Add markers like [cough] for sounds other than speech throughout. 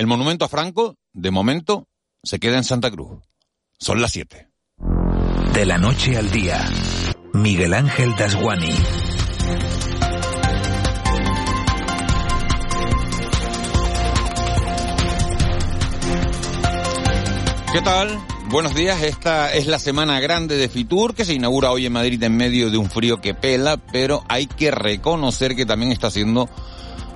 El monumento a Franco, de momento, se queda en Santa Cruz. Son las 7. De la noche al día, Miguel Ángel Dasguani. ¿Qué tal? Buenos días, esta es la semana grande de Fitur que se inaugura hoy en Madrid en medio de un frío que pela, pero hay que reconocer que también está siendo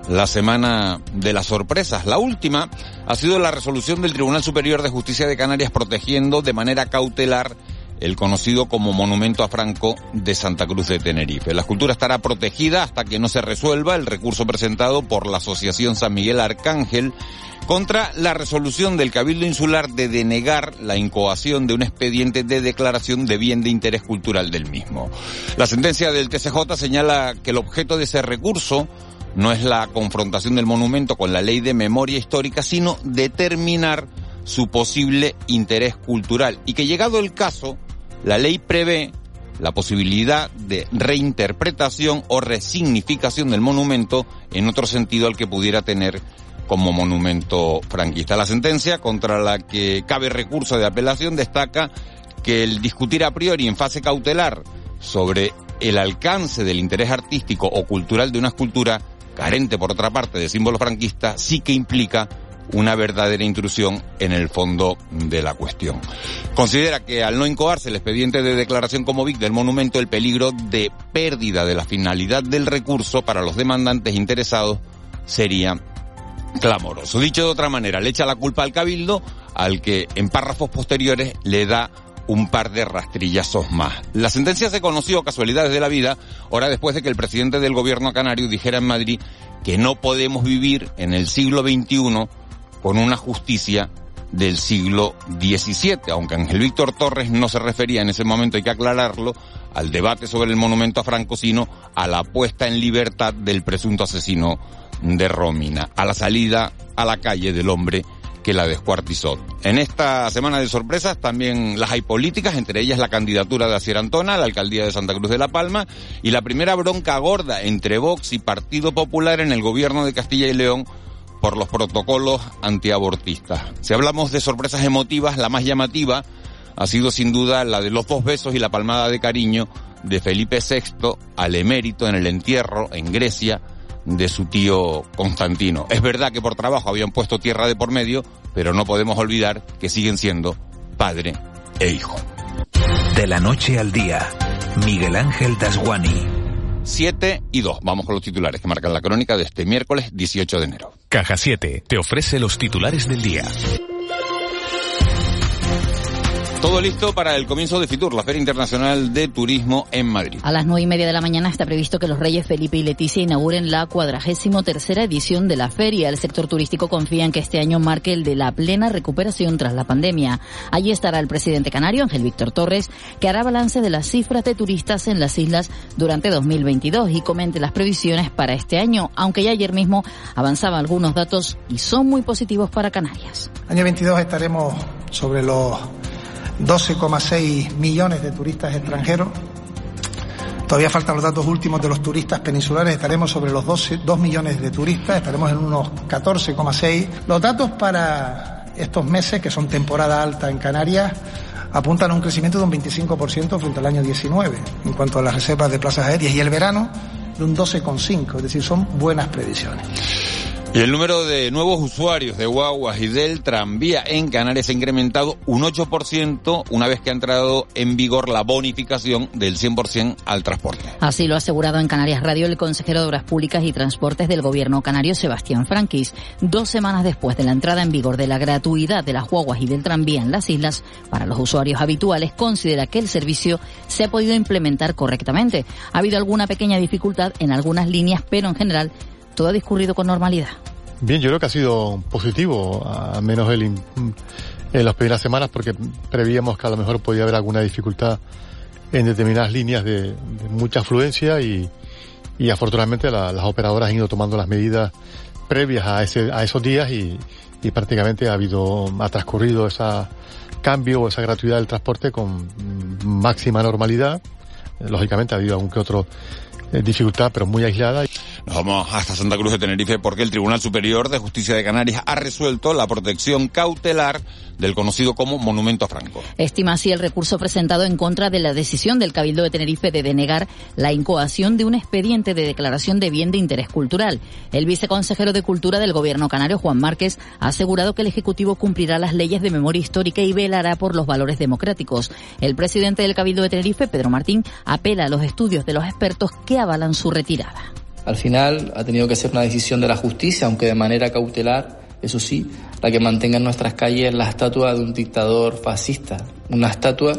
la semana de las sorpresas. La última ha sido la resolución del Tribunal Superior de Justicia de Canarias protegiendo de manera cautelar el conocido como Monumento a Franco de Santa Cruz de Tenerife. La escultura estará protegida hasta que no se resuelva el recurso presentado por la Asociación San Miguel Arcángel contra la resolución del Cabildo Insular de denegar la incoación de un expediente de declaración de bien de interés cultural del mismo. La sentencia del TCJ señala que el objeto de ese recurso no es la confrontación del monumento con la ley de memoria histórica, sino determinar su posible interés cultural y que llegado el caso, la ley prevé la posibilidad de reinterpretación o resignificación del monumento en otro sentido al que pudiera tener como monumento franquista. La sentencia contra la que cabe recurso de apelación destaca que el discutir a priori en fase cautelar sobre el alcance del interés artístico o cultural de una escultura, carente por otra parte de símbolo franquista, sí que implica una verdadera intrusión en el fondo de la cuestión. Considera que al no incoarse el expediente de declaración como VIC del monumento, el peligro de pérdida de la finalidad del recurso para los demandantes interesados sería clamoroso. Dicho de otra manera, le echa la culpa al cabildo, al que en párrafos posteriores le da un par de rastrillazos más. La sentencia se conoció, casualidades de la vida, hora después de que el presidente del gobierno canario dijera en Madrid que no podemos vivir en el siglo XXI con una justicia del siglo XVII, aunque Ángel Víctor Torres no se refería en ese momento, hay que aclararlo, al debate sobre el monumento a Franco, sino a la puesta en libertad del presunto asesino de Romina, a la salida a la calle del hombre que la descuartizó. En esta semana de sorpresas también las hay políticas, entre ellas la candidatura de Asier Antona a la alcaldía de Santa Cruz de la Palma y la primera bronca gorda entre Vox y Partido Popular en el gobierno de Castilla y León por los protocolos antiabortistas. Si hablamos de sorpresas emotivas, la más llamativa ha sido sin duda la de los dos besos y la palmada de cariño de Felipe VI al emérito en el entierro en Grecia de su tío Constantino. Es verdad que por trabajo habían puesto tierra de por medio, pero no podemos olvidar que siguen siendo padre e hijo. De la noche al día, Miguel Ángel Dasguani. 7 y 2. Vamos con los titulares que marcan la crónica de este miércoles 18 de enero. Caja 7 te ofrece los titulares del día. Todo listo para el comienzo de Fitur, la Feria Internacional de Turismo en Madrid. A las nueve y media de la mañana está previsto que los reyes Felipe y Leticia inauguren la cuadragésimo tercera edición de la feria. El sector turístico confía en que este año marque el de la plena recuperación tras la pandemia. Allí estará el presidente canario, Ángel Víctor Torres, que hará balance de las cifras de turistas en las islas durante 2022 y comente las previsiones para este año, aunque ya ayer mismo avanzaba algunos datos y son muy positivos para Canarias. Año 22 estaremos sobre los 12,6 millones de turistas extranjeros. Todavía faltan los datos últimos de los turistas peninsulares, estaremos sobre los 12, 2 millones de turistas, estaremos en unos 14,6. Los datos para estos meses, que son temporada alta en Canarias, apuntan a un crecimiento de un 25% frente al año 19 en cuanto a las reservas de plazas aéreas y el verano de un 12,5, es decir, son buenas previsiones. Y el número de nuevos usuarios de guaguas y del tranvía en Canarias ha incrementado un 8% una vez que ha entrado en vigor la bonificación del 100% al transporte. Así lo ha asegurado en Canarias Radio el consejero de Obras Públicas y Transportes del gobierno canario Sebastián Franquis. Dos semanas después de la entrada en vigor de la gratuidad de las guaguas y del tranvía en las islas, para los usuarios habituales considera que el servicio se ha podido implementar correctamente. Ha habido alguna pequeña dificultad en algunas líneas, pero en general todo ha discurrido con normalidad. Bien, yo creo que ha sido positivo, al menos el, en las primeras semanas, porque prevíamos que a lo mejor podía haber alguna dificultad en determinadas líneas de, mucha afluencia y, afortunadamente las operadoras han ido tomando las medidas previas a, ese, a esos días y, prácticamente ha habido, ha transcurrido ese cambio o esa gratuidad del transporte con máxima normalidad. Lógicamente ha habido algún que otro dificultad, pero muy aislada. Nos vamos hasta Santa Cruz de Tenerife porque el Tribunal Superior de Justicia de Canarias ha resuelto la protección cautelar del conocido como Monumento a Franco. Estima así el recurso presentado en contra de la decisión del Cabildo de Tenerife de denegar la incoación de un expediente de declaración de bien de interés cultural. El viceconsejero de Cultura del Gobierno canario, Juan Márquez, ha asegurado que el Ejecutivo cumplirá las leyes de memoria histórica y velará por los valores democráticos. El presidente del Cabildo de Tenerife, Pedro Martín, apela a los estudios de los expertos que avalan su retirada. Al final ha tenido que ser una decisión de la justicia, aunque de manera cautelar, eso sí, la que mantenga en nuestras calles la estatua de un dictador fascista, una estatua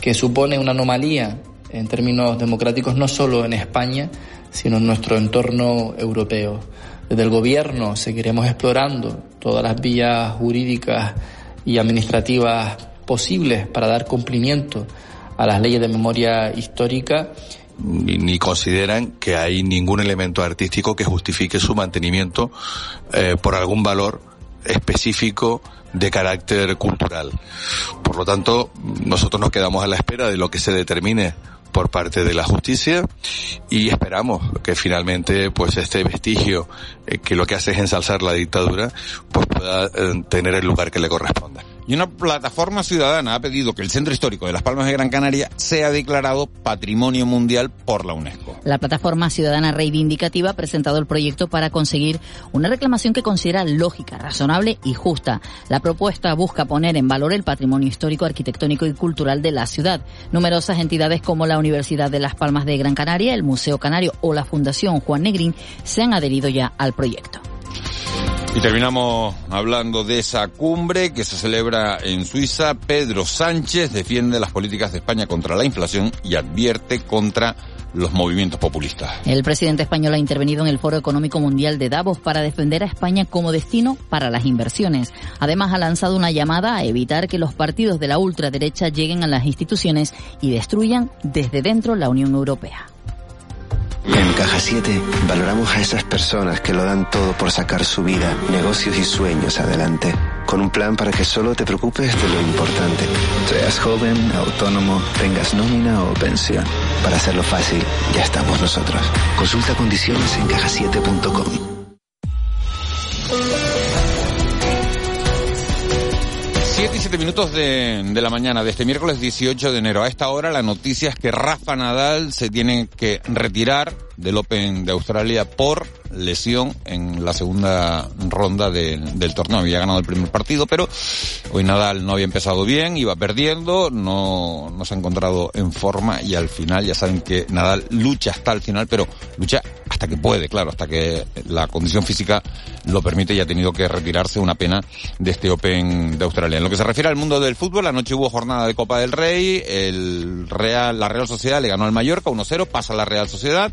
que supone una anomalía en términos democráticos no solo en España, sino en nuestro entorno europeo. Desde el Gobierno seguiremos explorando todas las vías jurídicas y administrativas posibles para dar cumplimiento a las leyes de memoria histórica ni, consideran que hay ningún elemento artístico que justifique su mantenimiento eh, por algún valor específico de carácter cultural. Por lo tanto, nosotros nos quedamos a la espera de lo que se determine por parte de la justicia y esperamos que finalmente pues este vestigio eh, que lo que hace es ensalzar la dictadura pues pueda eh, tener el lugar que le corresponda. Y una plataforma ciudadana ha pedido que el Centro Histórico de las Palmas de Gran Canaria sea declarado Patrimonio Mundial por la UNESCO. La plataforma ciudadana reivindicativa ha presentado el proyecto para conseguir una reclamación que considera lógica, razonable y justa. La propuesta busca poner en valor el patrimonio histórico, arquitectónico y cultural de la ciudad. Numerosas entidades como la Universidad de Las Palmas de Gran Canaria, el Museo Canario o la Fundación Juan Negrín se han adherido ya al proyecto. Y terminamos hablando de esa cumbre que se celebra en Suiza. Pedro Sánchez defiende las políticas de España contra la inflación y advierte contra los movimientos populistas. El presidente español ha intervenido en el Foro Económico Mundial de Davos para defender a España como destino para las inversiones. Además, ha lanzado una llamada a evitar que los partidos de la ultraderecha lleguen a las instituciones y destruyan desde dentro la Unión Europea. En Caja 7 valoramos a esas personas que lo dan todo por sacar su vida, negocios y sueños adelante. Con un plan para que solo te preocupes de lo importante. Seas joven, autónomo, tengas nómina o pensión. Para hacerlo fácil, ya estamos nosotros. Consulta condiciones en cajasiete.com. 7 y 7 minutos de, de, la mañana de este miércoles 18 de enero. A esta hora la noticia es que Rafa Nadal se tiene que retirar del Open de Australia por lesión en la segunda ronda del torneo. Había ganado el primer partido, pero hoy Nadal no había empezado bien, iba perdiendo, no, no se ha encontrado en forma y al final ya saben que Nadal lucha hasta el final, pero lucha hasta que puede, claro, hasta que la condición física lo permite y ha tenido que retirarse una pena de este Open de Australia. En lo que se refiere al mundo del fútbol, anoche hubo jornada de Copa del Rey, el Real, la Real Sociedad le ganó al Mallorca 1-0, pasa la Real Sociedad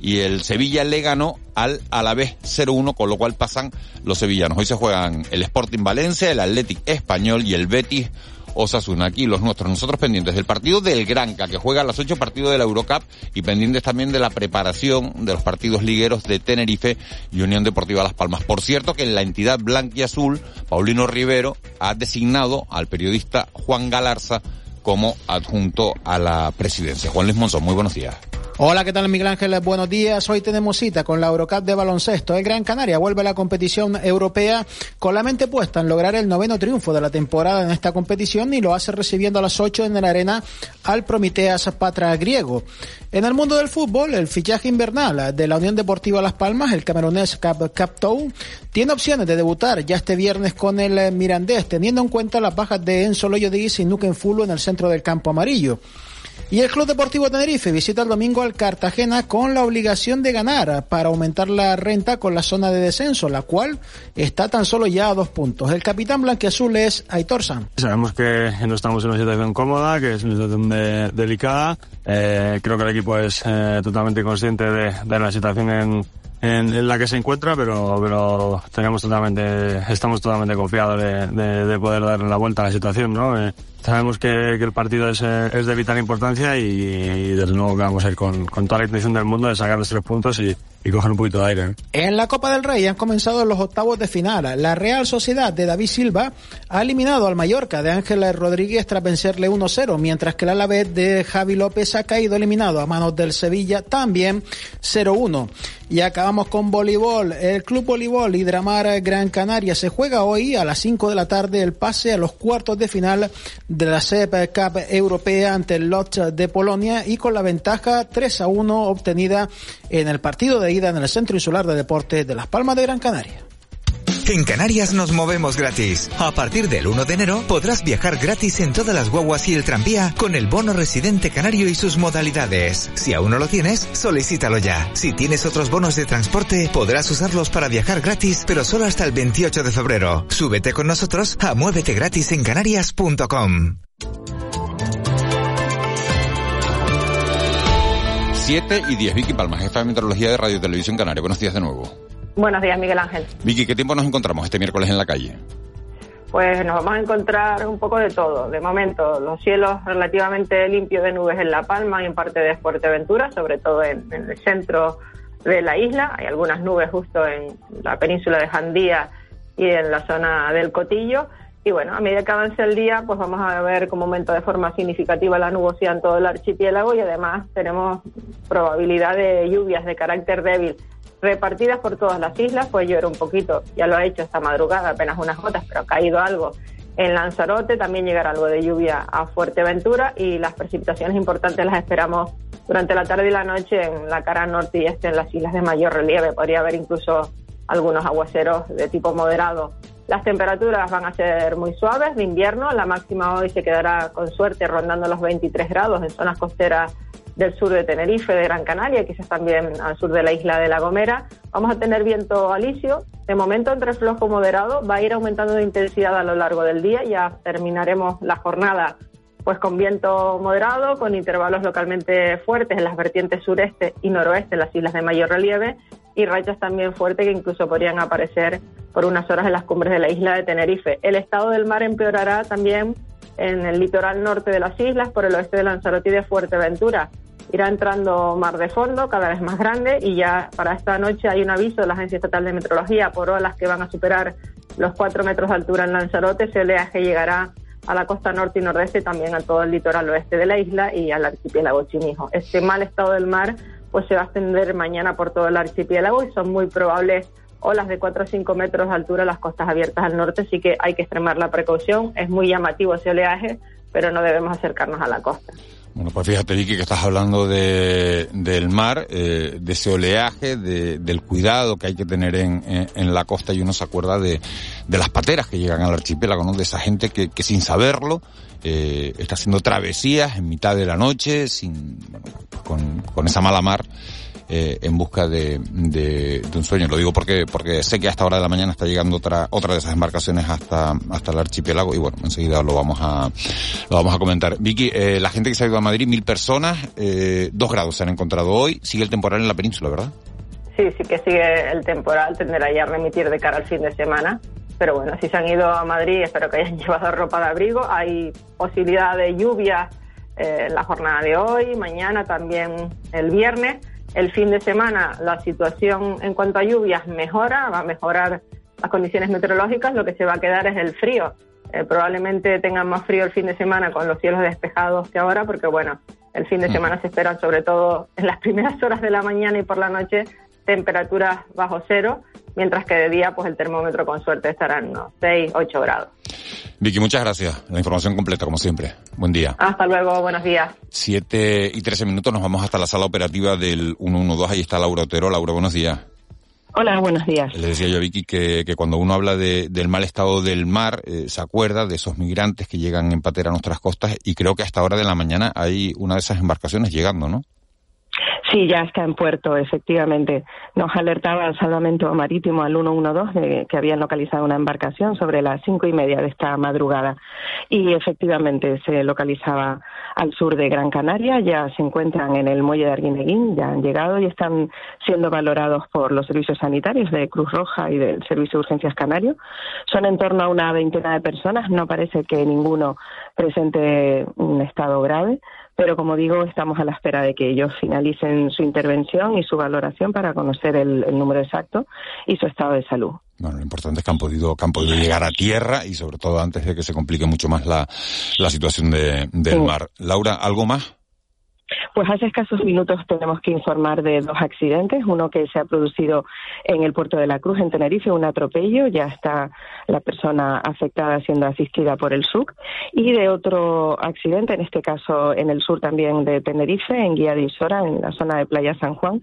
y el Sevilla le ganó al Alavés 0-1, con lo cual pasan los sevillanos. Hoy se juegan el Sporting Valencia, el Athletic Español y el Betis Osasuna. Aquí los nuestros, nosotros pendientes del partido del Granca, que juega los ocho partidos de la Eurocup y pendientes también de la preparación de los partidos ligueros de Tenerife y Unión Deportiva Las Palmas. Por cierto que en la entidad blanca y azul, Paulino Rivero ha designado al periodista Juan Galarza como adjunto a la presidencia. Juan Luis Monzón, muy buenos días. Hola, ¿qué tal Miguel Ángel? Buenos días. Hoy tenemos cita con la Eurocup de baloncesto. El Gran Canaria vuelve a la competición europea con la mente puesta en lograr el noveno triunfo de la temporada en esta competición y lo hace recibiendo a las 8 en la arena al Prometeas Patra griego. En el mundo del fútbol, el fichaje invernal de la Unión Deportiva Las Palmas, el camerunés Cap Captou, tiene opciones de debutar ya este viernes con el Mirandés, teniendo en cuenta las bajas de Enzo Loyo y Nuken Fulo en el centro del campo amarillo. Y el Club Deportivo Tenerife visita el domingo al Cartagena con la obligación de ganar para aumentar la renta con la zona de descenso, la cual está tan solo ya a dos puntos. El capitán blanquiazul es Aitor San. Sabemos que no estamos en una situación cómoda, que es una situación delicada. Eh, creo que el equipo es eh, totalmente consciente de, de la situación en, en, la que se encuentra, pero, pero tenemos totalmente, estamos totalmente confiados de, de, de poder darle la vuelta a la situación, ¿no? Eh, Sabemos que, que, el partido es, es, de vital importancia y, y, desde luego que vamos a ir con, con, toda la intención del mundo de sacar los tres puntos y, y coger un poquito de aire. ¿eh? En la Copa del Rey han comenzado los octavos de final. La Real Sociedad de David Silva ha eliminado al Mallorca de Ángel Rodríguez tras vencerle 1-0, mientras que el Alavés de Javi López ha caído eliminado a manos del Sevilla también 0-1. Y acabamos con voleibol. El Club Voleibol Hidramar Gran Canaria se juega hoy a las 5 de la tarde el pase a los cuartos de final de la CEP Cup Europea ante el Lodz de Polonia y con la ventaja 3 a 1 obtenida en el partido de ida en el Centro Insular de Deportes de Las Palmas de Gran Canaria. En Canarias nos movemos gratis. A partir del 1 de enero podrás viajar gratis en todas las guaguas y el tranvía con el bono residente canario y sus modalidades. Si aún no lo tienes, solicítalo ya. Si tienes otros bonos de transporte, podrás usarlos para viajar gratis, pero solo hasta el 28 de febrero. Súbete con nosotros a muévete gratis en canarias.com. 7 y 10. Vicky Palma, jefa de meteorología de Radio Televisión Canaria. Buenos días de nuevo. Buenos días, Miguel Ángel. Vicky, ¿qué tiempo nos encontramos este miércoles en la calle? Pues nos vamos a encontrar un poco de todo. De momento, los cielos relativamente limpios de nubes en La Palma y en parte de Fuerteventura, sobre todo en, en, el centro de la isla. Hay algunas nubes justo en la península de Jandía y en la zona del Cotillo. Y bueno, a medida que avance el día, pues vamos a ver cómo aumenta de forma significativa la nubosidad en todo el archipiélago y además tenemos probabilidad de lluvias de carácter débil repartidas por todas las islas, pues llover un poquito, ya lo ha hecho esta madrugada, apenas unas gotas, pero ha caído algo. En Lanzarote, también llegará algo de lluvia a Fuerteventura y las precipitaciones importantes las esperamos durante la tarde y la noche en la cara norte y este, en las islas de mayor relieve, podría haber incluso algunos aguaceros de tipo moderado. Las temperaturas van a ser muy suaves de invierno, la máxima hoy se quedará con suerte rondando los 23 grados en zonas costeras del sur de Tenerife, de Gran Canaria, quizás también al sur de la isla de La Gomera. Vamos a tener viento alisio, de momento entre flojo moderado, va a ir aumentando de intensidad a lo largo del día, ya terminaremos la jornada pues con viento moderado, con intervalos localmente fuertes en las vertientes sureste y noroeste, en las islas de mayor relieve, y rachas también fuertes que incluso podrían aparecer por unas horas en las cumbres de la isla de Tenerife. El estado del mar empeorará también en el litoral norte de las islas, por el oeste de Lanzarote y de Fuerteventura irá entrando mar de fondo cada vez más grande y ya para esta noche hay un aviso de la Agencia Estatal de Meteorología por olas que van a superar los 4 metros de altura en Lanzarote. Ese oleaje llegará a la costa norte y nordeste, también a todo el litoral oeste de la isla y al archipiélago Chimijo. Este mal estado del mar pues se va a extender mañana por todo el archipiélago y son muy probables olas de 4 o 5 metros de altura en las costas abiertas al norte, así que hay que extremar la precaución. Es muy llamativo ese oleaje, pero no debemos acercarnos a la costa. Bueno, pues fíjate, Vicky, que estás hablando de, del mar, eh, de ese oleaje, de, del cuidado que hay que tener en, en, la costa y uno se acuerda de, de, las pateras que llegan al archipiélago, ¿no? De esa gente que, que sin saberlo eh, está haciendo travesías en mitad de la noche, sin, con, con esa mala mar eh, en busca de, de, un sueño. Lo digo porque, porque sé que hasta hora de la mañana está llegando otra, otra de esas embarcaciones hasta, hasta el archipiélago y bueno, enseguida lo vamos a, lo vamos a comentar. Vicky, eh, la gente que se ha ido a Madrid, mil personas, eh, dos grados se han encontrado hoy, sigue el temporal en la península, ¿verdad? Sí, sí que sigue el temporal, tendrá ya a remitir de cara al fin de semana. Pero bueno, si se han ido a Madrid, espero que hayan [laughs] llevado ropa de abrigo. Hay posibilidad de lluvia en la jornada de hoy, mañana también el viernes el fin de semana la situación en cuanto a lluvias mejora, va a mejorar las condiciones meteorológicas, lo que se va a quedar es el frío. Eh, probablemente tengan más frío el fin de semana con los cielos despejados que ahora, porque bueno, el fin de semana se esperan sobre todo en las [laughs] primeras horas de la mañana y por la noche temperaturas bajo cero, mientras que de día pues el termómetro con suerte estará en unos 6, 8 grados. Vicky, muchas gracias. La información completa, como siempre. Buen día. Hasta luego, buenos días. 7 y 13 minutos, nos vamos hasta la sala operativa del 112. Ahí está Laura Otero. Laura, buenos días. Hola, buenos días. Le decía yo a Vicky que, que cuando uno habla de, del mal estado del mar, eh, se acuerda de esos migrantes que llegan en patera a nuestras costas y creo que hasta ahora de la mañana hay una de esas embarcaciones llegando, ¿no? Sí, ya está en puerto, efectivamente. Nos alertaba el salvamento marítimo al 112 de que habían localizado una embarcación sobre las cinco y media de esta madrugada. Y efectivamente se localizaba al sur de Gran Canaria, ya se encuentran en el muelle de Arguineguín, ya han llegado y están siendo valorados por los servicios sanitarios de Cruz Roja y del Servicio de Urgencias Canario. Son en torno a una veintena de personas, no parece que ninguno presente un estado grave pero como digo, estamos a la espera de que ellos finalicen su intervención y su valoración para conocer el, el número exacto y su estado de salud. Bueno, lo importante es que han podido, que han podido llegar a tierra y sobre todo antes de que se complique mucho más la, la situación de, del sí. mar. Laura, ¿algo más? Pues hace escasos minutos tenemos que informar de dos accidentes, uno que se ha producido en el puerto de la Cruz, en Tenerife, un atropello, ya está la persona afectada siendo asistida por el SUC, y de otro accidente, en este caso en el sur también de Tenerife, en Guía de Isora, en la zona de Playa San Juan,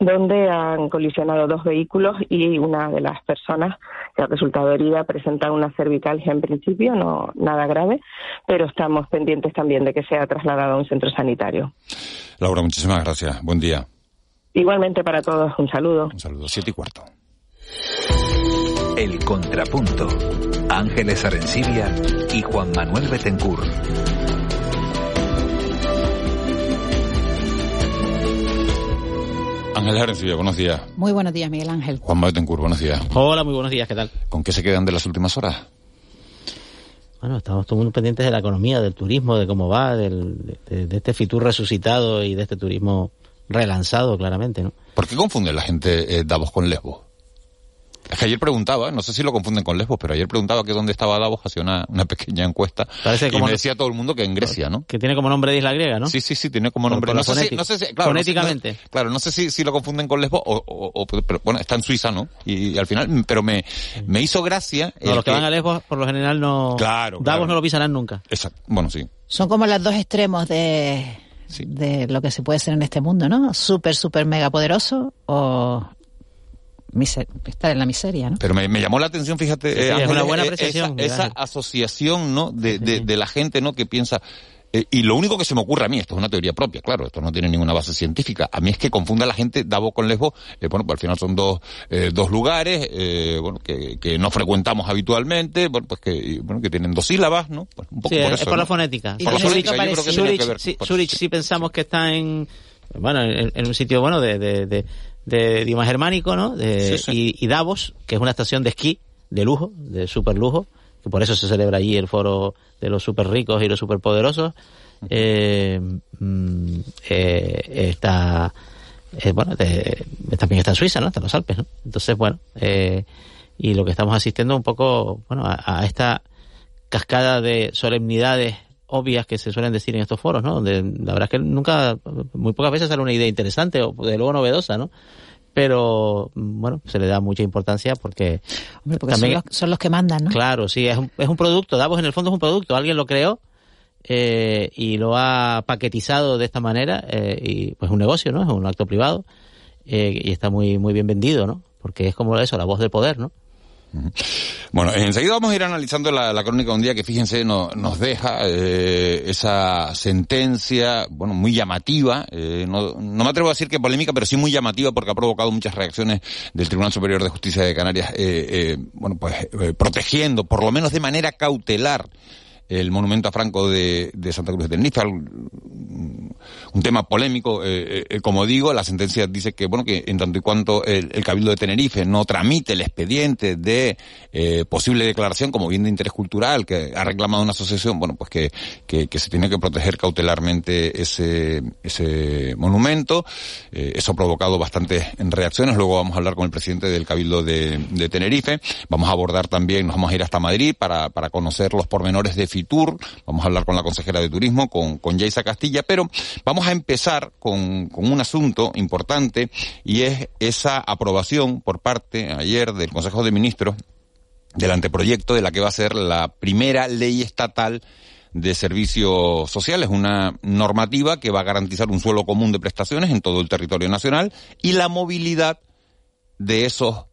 donde han colisionado dos vehículos y una de las personas que ha resultado herida presenta una cervicalgia en principio, no nada grave, pero estamos pendientes también de que sea trasladado a un centro sanitario. Laura, muchísimas gracias. Buen día. Igualmente para todos, un saludo. Un saludo, siete y cuarto. El Contrapunto. Ángeles Arencibia y Juan Manuel Betencur. Ángeles Arencibia, buenos días. Muy buenos días, Miguel Ángel. Juan Manuel Betencur, buenos días. Hola, muy buenos días, ¿qué tal? ¿Con qué se quedan de las últimas horas? Bueno, estamos todos muy pendientes de la economía, del turismo, de cómo va, del, de, de, este Fitur resucitado y de este turismo relanzado, claramente, ¿no? ¿Por qué confunde la gente eh, Davos con Lesbos? Es que ayer preguntaba, no sé si lo confunden con Lesbos, pero ayer preguntaba que dónde estaba Davos, hacía una, una pequeña encuesta. Parece y como me decía todo el mundo que en Grecia, ¿no? Que tiene como nombre de isla griega, ¿no? Sí, sí, sí, tiene como nombre. Por no, sé si, no sé si, claro, Fonéticamente. No sé, no- claro, no sé si, si lo confunden con Lesbos o, o- o- pero bueno, está en Suiza, ¿no? Y, y al final, pero me, me hizo gracia. No, los que van a Lesbos, por lo general, no... Claro, Davos claro. no lo pisarán nunca. Exacto. Bueno, sí. Son como los dos extremos de, de lo que se puede ser en este mundo, ¿no? Súper, súper mega poderoso o estar en la miseria, ¿no? Pero me, me llamó la atención, fíjate, Sí, sí, eh, es Ángeles, una buena eh, apreciación, Esa, asociación, ¿no? De, de, de la gente, ¿no? Que piensa. eh, y lo único que se me ocurre a mí, esto es una teoría propia, claro, esto no tiene ninguna base científica, a mí es que confunda a la gente Davos con Lesbos, eh, bueno, pues al final son dos, eh, dos lugares, eh, bueno, que, que no frecuentamos habitualmente, bueno, pues que, y, bueno, que tienen dos sílabas, ¿no? Pues un poco Sí, por es eso. por la fonética. Por la fonética, yo creo que Zurich, sí, por- Zurich sí pensamos que está en, bueno, en, en un sitio, bueno, de, de, de, de idioma germánico, ¿no? De- Sí, sí. Y, y Davos, que es una estación de esquí, de lujo, de super lujo, que por eso se celebra allí el foro de los super ricos y los super poderosos. Eh, mm, eh, está, eh, bueno, de- también está en Suiza, ¿no? Está en los Alpes, ¿no? Entonces, bueno, eh, y lo que estamos asistiendo un poco, bueno, a, a esta cascada de solemnidades obvias que se suelen decir en estos foros, ¿no? Donde la verdad es que nunca, muy pocas veces sale una idea interesante o de luego novedosa, ¿no? Pero, bueno, se le da mucha importancia porque... Hombre, porque son los, son los que mandan, ¿no? Claro, sí, es un, es un producto. Davos en el fondo es un producto. Alguien lo creó eh, y lo ha paquetizado de esta manera eh, y pues es un negocio, ¿no? Es un acto privado eh, y está muy muy bien vendido, ¿no? Porque es como eso, la voz del poder, ¿no? Bueno, enseguida vamos a ir analizando la, crónica de un día que, fíjense, no- nos deja eh, esa sentencia, bueno, muy llamativa. eh, no, no me atrevo a decir que polémica, pero sí muy llamativa porque ha provocado muchas reacciones del Tribunal Superior de Justicia de Canarias, eh, bueno, pues protegiendo, por lo menos de manera cautelar, el monumento a Franco de, de Santa Cruz de Tenerife, un tema polémico, eh, eh, como digo, la sentencia dice que, bueno, que en tanto y cuanto el, Cabildo de Tenerife no tramite el expediente de eh, posible declaración como bien de interés cultural que ha reclamado una asociación, bueno, pues que, que, que se tiene que proteger cautelarmente ese, ese monumento. Eh, eso ha provocado bastantes reacciones. Luego vamos a hablar con el presidente del Cabildo de, de Tenerife. Vamos a abordar también, nos vamos a ir hasta Madrid para, para conocer los pormenores de Fitur. Vamos a hablar con la consejera de Turismo, con, con Yaisa Castilla, pero vamos a empezar con, con un asunto importante y es esa aprobación por parte ayer del Consejo de Ministros del anteproyecto de la que va a ser la primera ley estatal de servicios sociales, una normativa que va a garantizar un suelo común de prestaciones en todo el territorio nacional y la movilidad de esos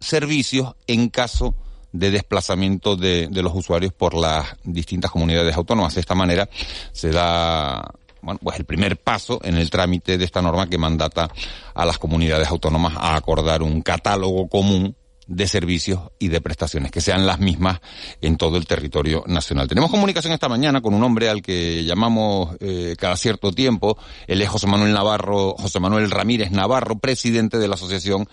servicios en caso de desplazamiento de, de los usuarios por las distintas comunidades autónomas. De esta manera se da bueno, pues el primer paso en el trámite de esta norma que mandata a las comunidades autónomas a acordar un catálogo común de servicios y de prestaciones que sean las mismas en todo el territorio nacional. Tenemos comunicación esta mañana con un hombre al que llamamos eh, cada cierto tiempo, él es José Manuel Navarro, José Manuel Ramírez Navarro, presidente de la Asociación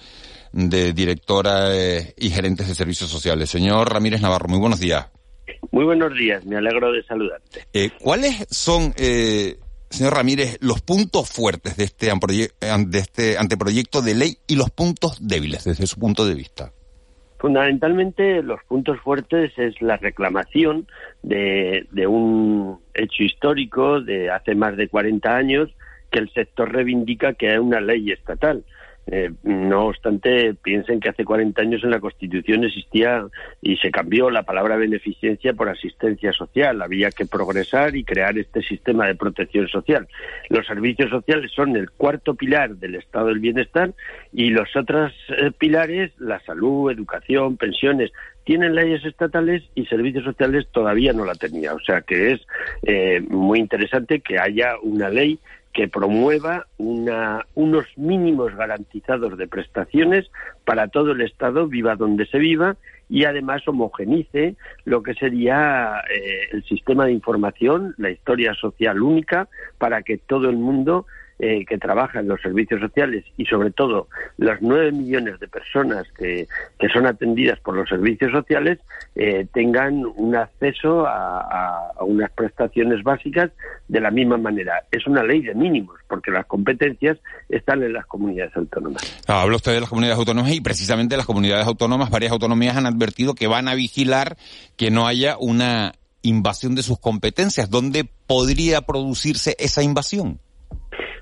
de Directoras eh, y Gerentes de Servicios Sociales. Señor Ramírez Navarro, muy buenos días. Muy buenos días, me alegro de saludarte. Eh, ¿Cuáles son, eh, señor Ramírez, los puntos fuertes de este, de este anteproyecto de ley y los puntos débiles desde su punto de vista? Fundamentalmente los puntos fuertes es la reclamación de, de un hecho histórico de hace más de 40 años que el sector reivindica que hay una ley estatal. Eh, no obstante, piensen que hace 40 años en la Constitución existía y se cambió la palabra beneficencia por asistencia social. Había que progresar y crear este sistema de protección social. Los servicios sociales son el cuarto pilar del estado del bienestar y los otros eh, pilares, la salud, educación, pensiones, tienen leyes estatales y servicios sociales todavía no la tenía. O sea que es eh, muy interesante que haya una ley que promueva una, unos mínimos garantizados de prestaciones para todo el Estado, viva donde se viva, y además homogenice lo que sería eh, el sistema de información, la historia social única, para que todo el mundo eh, que trabaja en los servicios sociales y sobre todo las nueve millones de personas que, que son atendidas por los servicios sociales eh, tengan un acceso a, a, unas prestaciones básicas de la misma manera. Es una ley de mínimos porque las competencias están en las comunidades autónomas. Ah, habla usted de las comunidades autónomas y precisamente las comunidades autónomas, varias autonomías han advertido que van a vigilar que no haya una invasión de sus competencias. ¿Dónde podría producirse esa invasión?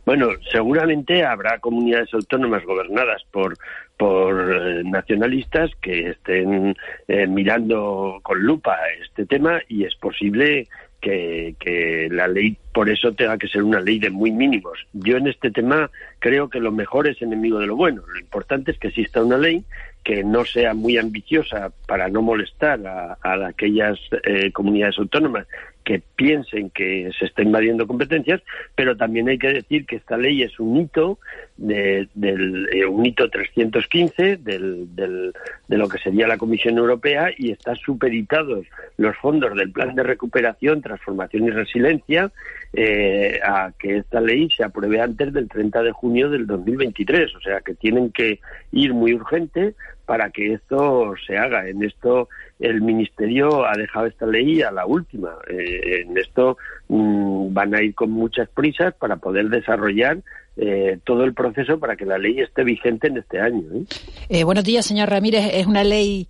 Bueno, seguramente habrá comunidades autónomas gobernadas por por eh, nacionalistas que estén eh, mirando con lupa este tema y es posible que, que, la ley por eso tenga que ser una ley de muy mínimos. Yo en este tema creo que lo mejor es enemigo de lo bueno. Lo importante es que exista una ley que no sea muy ambiciosa para no molestar a, a aquellas eh, comunidades autónomas que piensen que se está invadiendo competencias, pero también hay que decir que esta ley es un hito de, del eh, un hito 315 del, del, de lo que sería la Comisión Europea y está superitados los fondos del Plan de Recuperación, Transformación y Resiliencia eh, a que esta ley se apruebe antes del 30 de junio del 2023, o sea que tienen que ir muy urgente para que esto se haga. En esto el Ministerio ha dejado esta ley a la última. Eh, en esto mmm, van a ir con muchas prisas para poder desarrollar eh, todo el proceso para que la ley esté vigente en este año. ¿eh? Eh, buenos días, señor Ramírez. Es una ley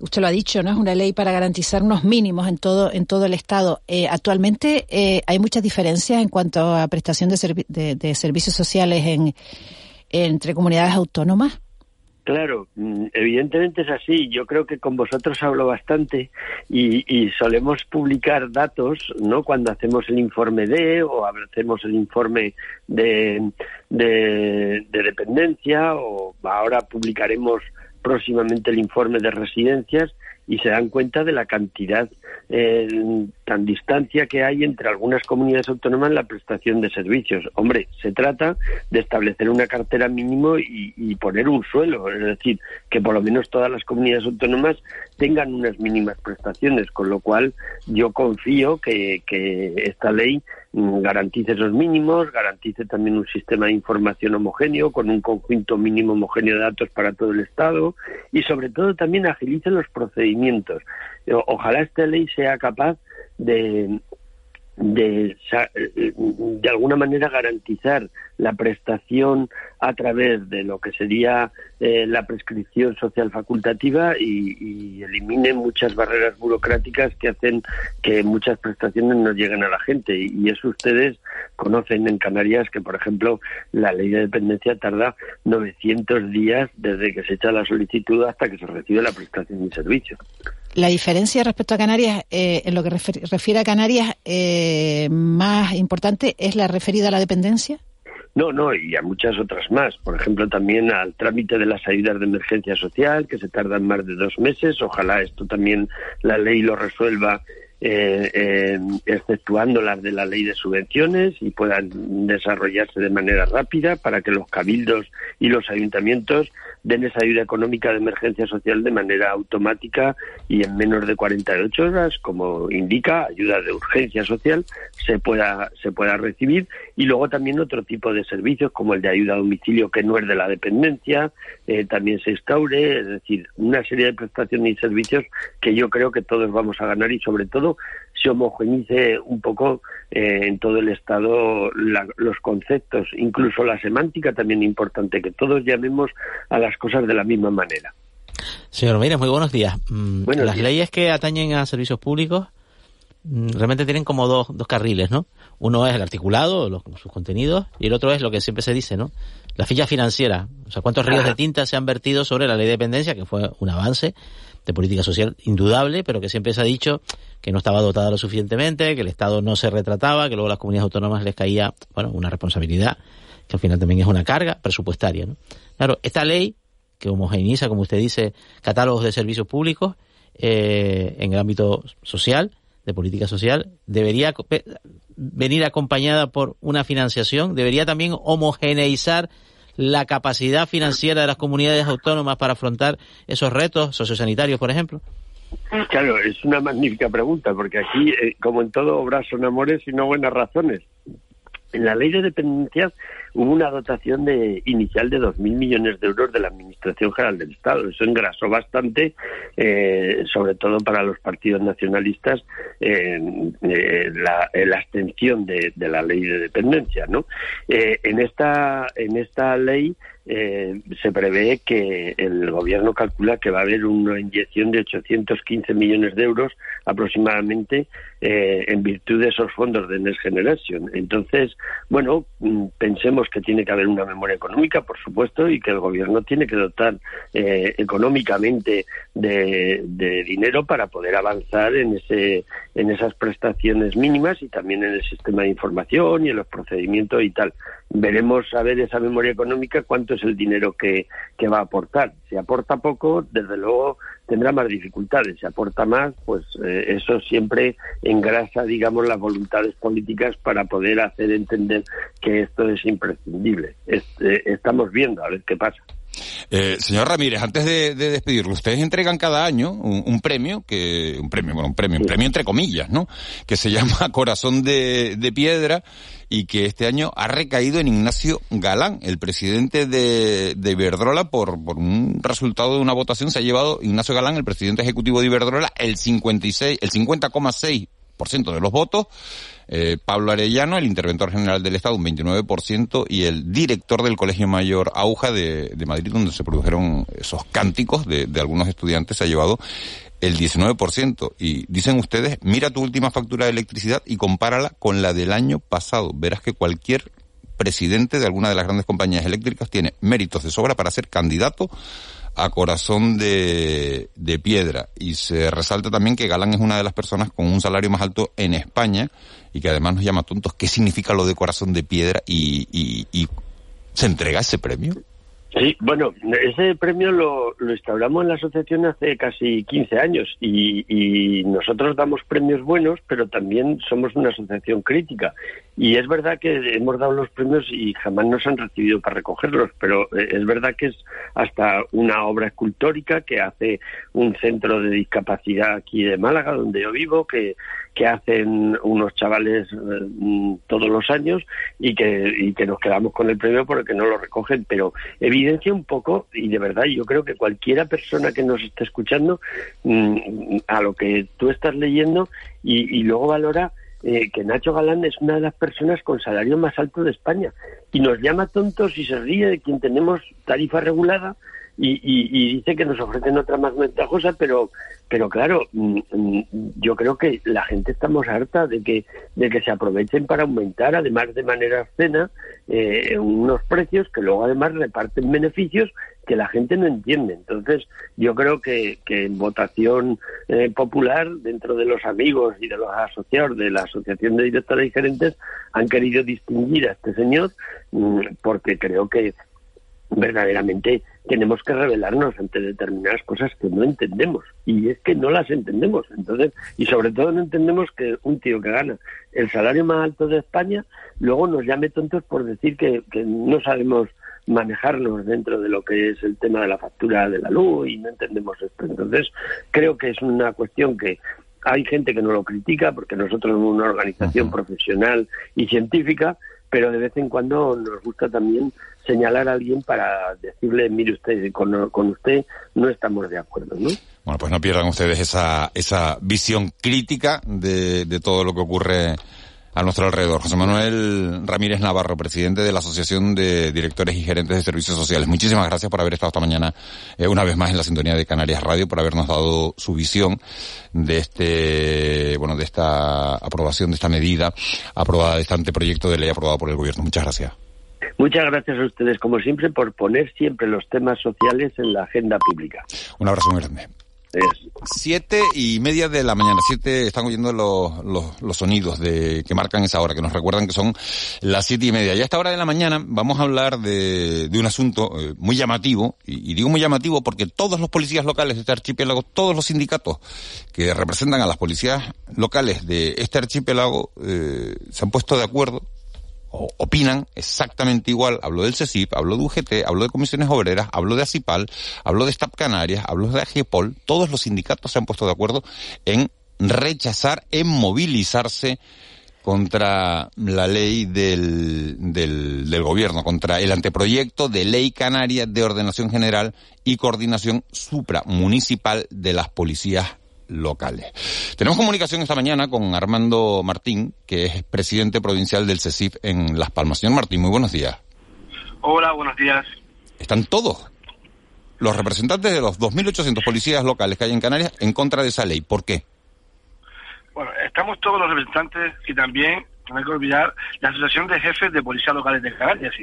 usted lo ha dicho, ¿no? Es una ley para garantizar unos mínimos en todo, en todo el Estado. Actualmente eh, hay muchas diferencias en cuanto a prestación de, servi de, de servicios sociales en, entre comunidades autónomas. Claro, mm, evidentemente es así. Yo creo que con vosotros hablo bastante y, solemos publicar datos, ¿no? Cuando hacemos el informe de o hacemos el informe de, de dependencia o ahora publicaremos próximamente el informe de residencias y se dan cuenta de la cantidad eh, tan distancia que hay entre algunas comunidades autónomas en la prestación de servicios. Hombre, se trata de establecer una cartera mínimo y, y, poner un suelo, es decir, que por lo menos todas las comunidades autónomas tengan unas mínimas prestaciones, con lo cual yo confío que, que esta ley garantice esos mínimos, garantice también un sistema de información homogéneo con un conjunto mínimo homogéneo de datos para todo el Estado y sobre todo también agilice los procedimientos. Ojalá esta ley sea capaz de, de, de alguna manera garantizar la prestación a través de lo que sería eh, la prescripción social facultativa y, y, elimine muchas barreras burocráticas que hacen que muchas prestaciones no lleguen a la gente. Y, eso ustedes conocen en Canarias que, por ejemplo, la ley de dependencia tarda 900 días desde que se echa la solicitud hasta que se recibe la prestación de servicio. La diferencia respecto a Canarias, eh, en lo que refiere, a Canarias, eh, más importante es la referida a la dependencia. No, no, y a muchas otras más. Por ejemplo, también al trámite de las ayudas de emergencia social, que se tardan más de dos meses. Ojalá esto también la ley lo resuelva eh, eh, exceptuando las de la ley de subvenciones y puedan desarrollarse de manera rápida para que los cabildos y los ayuntamientos den esa ayuda económica de emergencia social de manera automática y en menos de 48 horas, como indica, ayuda de urgencia social, se pueda, se pueda recibir. Y luego también otro tipo de servicios, como el de ayuda a domicilio, que no es de la dependencia, eh, también se instaure, es decir, una serie de prestaciones y servicios que yo creo que todos vamos a ganar y sobre todo se homogenice un poco eh, en todo el Estado la, los conceptos, incluso la semántica también importante, que todos llamemos a las cosas de la misma manera. Señor Mira, muy buenos días. Buenos las días. leyes que atañen a servicios públicos mm, realmente tienen como dos, dos carriles, ¿no? Uno es el articulado, los, sus contenidos, y el otro es lo que siempre se dice, ¿no? La ficha financiera. O sea, cuántos ríos de tinta se han vertido sobre la ley de dependencia, que fue un avance de política social indudable, pero que siempre se ha dicho que no estaba dotada lo suficientemente, que el Estado no se retrataba, que luego a las comunidades autónomas les caía, bueno, una responsabilidad, que al final también es una carga presupuestaria. Claro, esta ley, que homogeneiza, como usted dice, catálogos de servicios públicos, eh, en el ámbito social, de política social, debería venir acompañada por una financiación, debería también homogeneizar la capacidad financiera de las comunidades autónomas para afrontar esos retos sociosanitarios, por ejemplo. Claro, es una magnífica pregunta, porque aquí, eh, como en todo, obras son amores y no buenas razones. En la ley de dependencias hubo una dotación de, inicial de 2.000 millones de euros de la Administración General del Estado. Eso engrasó bastante, eh, sobre todo para los partidos nacionalistas, eh, la, la, abstención de, la ley de dependencia. ¿no? Eh, en, esta, en esta ley eh, se prevé que el gobierno calcula que va a haber una inyección de 815 millones de euros aproximadamente en virtud de esos fondos de Next Generation. Entonces, bueno, mm, pensemos que tiene que haber una memoria económica, por supuesto, y que el gobierno tiene que dotar eh, económicamente de, de, dinero para poder avanzar en, ese, en esas prestaciones mínimas y también en el sistema de información y en los procedimientos y tal. Veremos a ver esa memoria económica cuánto es el dinero que, que va a aportar. Si aporta poco, desde luego tendrá más dificultades. Si aporta más, pues eh, eso siempre engrasa, digamos, las voluntades políticas para poder hacer entender que esto es imprescindible. Eh, estamos viendo a ver qué pasa. Eh, señor Ramírez, antes de, de, despedirlo, ustedes entregan cada año un, un, premio, que un premio, bueno, un premio, un premio entre comillas, ¿no? Que se [laughs] llama Corazón de, de Piedra y que este año ha recaído en Ignacio Galán, el presidente de, de Iberdrola, por, por un resultado de una votación. Se ha llevado Ignacio Galán, el presidente ejecutivo de Iberdrola, el 56, el 50,6% de los votos. Eh, Pablo Arellano, el interventor general del Estado, un 29%, y el director del Colegio Mayor Auja de, de Madrid, donde se produjeron esos cánticos de, de algunos estudiantes, se ha llevado el 19%. Y dicen ustedes, mira tu última factura de electricidad y compárala con la del año pasado. Verás que cualquier presidente de alguna de las grandes compañías eléctricas tiene méritos de sobra para ser candidato a corazón de, de, piedra. Y se resalta también que Galán es una de las personas con un salario más alto en España y que además nos llama tontos. ¿Qué significa lo de corazón de piedra y, y, y se entrega ese premio? Sí, bueno, ese premio lo, lo, instauramos en la asociación hace casi 15 años y, y, nosotros damos premios buenos, pero también somos una asociación crítica. Y es verdad que hemos dado los premios y jamás nos han recibido para recogerlos, pero eh, es verdad que es hasta una obra escultórica que hace un centro de discapacidad aquí de Málaga, donde yo vivo, que, que hacen unos chavales eh, todos los años y que, y que nos quedamos con el premio porque no lo recogen, pero evidencia un poco, y de verdad yo creo que cualquiera persona que nos esté escuchando, mm, a lo que tú estás leyendo y, y luego valora eh, que Nacho Galán es una de las personas con salario más alto de España. Y nos llama tontos y se ríe de quien tenemos tarifa regulada y, y, y dice que nos ofrecen otra más ventajosa, pero pero claro, mm, mm, yo creo que la gente estamos harta de que de que se aprovechen para aumentar, además de manera escena, eh, unos precios que luego además reparten beneficios que la gente no entiende. Entonces, yo creo que, que en votación eh, popular, dentro de los amigos y de los asociados de la Asociación de Directores y Gerentes, han querido distinguir a este señor mm, porque creo que verdaderamente tenemos que revelarnos ante determinadas cosas que no entendemos. Y es que no las entendemos. Entonces y sobre todo no entendemos que un tío que gana el salario más alto de España luego nos llame tontos por decir que, que no sabemos manejarnos dentro de lo que es el tema de la factura de la luz y no entendemos esto. Entonces creo que es una cuestión que hay gente que no lo critica porque nosotros somos una organización profesional y científica pero de vez en cuando nos gusta también señalar a alguien para decirle, mire usted, con, con usted no estamos de acuerdo, ¿no? Bueno, pues no pierdan ustedes esa, esa visión crítica de, de todo lo que ocurre a nuestro alrededor. José Manuel Ramírez Navarro, presidente de la Asociación de Directores y Gerentes de Servicios Sociales. Muchísimas gracias por haber estado esta mañana eh, una vez más en la sintonía de Canarias Radio, por habernos dado su visión de este, bueno, de esta aprobación de esta medida aprobada, de este anteproyecto de ley aprobado por el gobierno. Muchas gracias. Muchas gracias a ustedes, como siempre, por poner siempre los temas sociales en la agenda pública. Un abrazo muy grande. Siete y media de la mañana, siete, están oyendo los, los, los, sonidos de, que marcan esa hora, que nos recuerdan que son las siete y media. Y a esta hora de la mañana vamos a hablar de, de un asunto eh, muy llamativo, y, digo muy llamativo porque todos los policías locales de este archipiélago, todos los sindicatos que representan a las policías locales de este archipiélago, eh, se han puesto de acuerdo opinan exactamente igual. Hablo del CECIP, hablo de UGT, hablo de comisiones obreras, hablo de ACIPAL, hablo de STAP Canarias, hablo de AGEPOL. Todos los sindicatos se han puesto de acuerdo en rechazar, en movilizarse contra la ley del, del, del, gobierno, contra el anteproyecto de ley canaria de ordenación general y coordinación supramunicipal de las policías locales. Tenemos comunicación esta mañana con Armando Martín, que es presidente provincial del CECIF en Las Palmas. Señor Martín, muy buenos días. Hola, buenos días. ¿Están todos los representantes de los 2.800 policías locales que hay en Canarias en contra de esa ley? ¿Por qué? Bueno, estamos todos los representantes y también no hay que olvidar la Asociación de Jefes de Policías Locales de Canarias.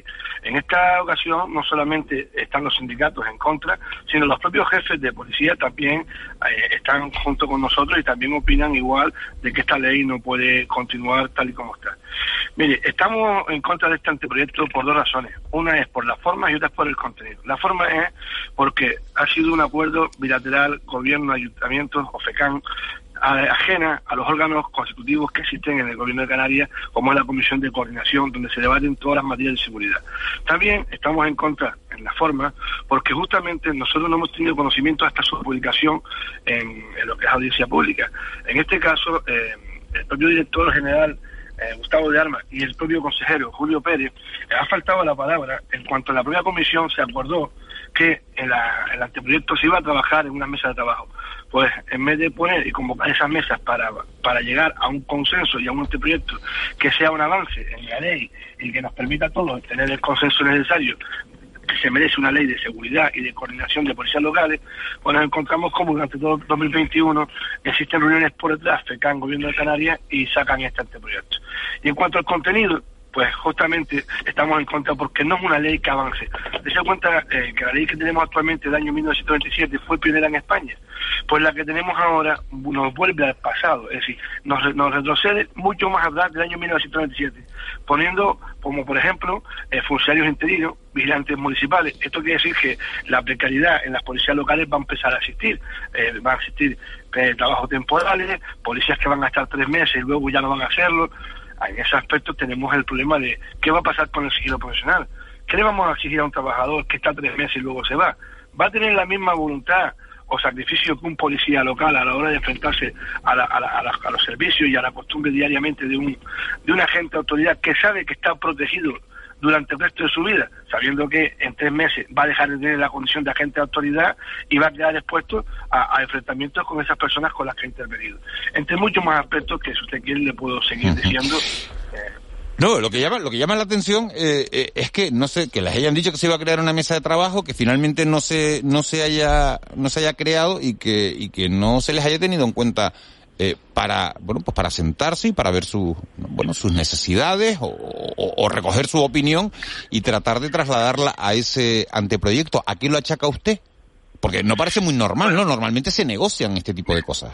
En esta ocasión no solamente están los sindicatos en contra, sino los propios jefes de policía también eh, están junto con nosotros y también opinan igual de que esta ley no puede continuar tal y como está. Mire, estamos en contra de este anteproyecto por dos razones. Una es por la forma y otra es por el contenido. La forma es porque ha sido un acuerdo bilateral gobierno, ayuntamientos, OFECAN, ajena a los órganos constitutivos que existen en el Gobierno de Canarias, como es la Comisión de Coordinación, donde se debaten todas las materias de seguridad. También estamos en contra en la forma, porque justamente nosotros no hemos tenido conocimiento hasta su publicación en, lo que es audiencia pública. En este caso, eh, el propio director general eh, Gustavo de Armas y el propio consejero Julio Pérez, eh, ha faltado la palabra en cuanto a la propia comisión se acordó que en el anteproyecto se iba a trabajar en una mesa de trabajo pues en vez de poner y convocar esas mesas para, para llegar a un consenso y a un anteproyecto que sea un avance en la ley y que nos permita a todos tener el consenso necesario que se merece una ley de seguridad y de coordinación de policías locales, pues nos encontramos como durante todo 2021 existen reuniones por detrás, FECAN, Gobierno de Canarias, y sacan este anteproyecto. Y en cuanto al contenido, pues justamente estamos en contra porque no es una ley que avance. Se cuenta eh, que la ley que tenemos actualmente del año 1927 fue primera en España, pues la que tenemos ahora nos vuelve al pasado, es decir, nos, retrocede mucho más atrás del año 1927, poniendo como por ejemplo eh, funcionarios interinos, vigilantes municipales. Esto quiere decir que la precariedad en las policías locales va a empezar a existir, eh, van a existir trabajos temporales, policías que van a estar tres meses y luego ya no van a hacerlo en ese aspecto tenemos el problema de qué va a pasar con el sigilo profesional. ¿Qué le vamos a exigir a un trabajador que está tres meses y luego se va? ¿Va a tener la misma voluntad o sacrificio que un policía local a la hora de enfrentarse a, a los servicios y a la costumbre diariamente de un, de un agente de autoridad que sabe que está protegido durante el resto de su vida, sabiendo que en tres meses va a dejar de tener la condición de agente de autoridad y va a quedar expuesto a, enfrentamientos con esas personas con las que ha intervenido. Entre muchos más aspectos que si usted quiere le puedo seguir diciendo. Eh, no, lo que llama, lo que llama la atención eh, eh, es que no sé, que les hayan dicho que se iba a crear una mesa de trabajo, que finalmente no se, no se haya, no se haya creado y que, y que no se les haya tenido en cuenta eh, para bueno pues para sentarse y para ver sus bueno sus necesidades o, recoger su opinión y tratar de trasladarla a ese anteproyecto. ¿A qué lo achaca usted? Porque no parece muy normal, ¿no? Normalmente se negocian este tipo de cosas.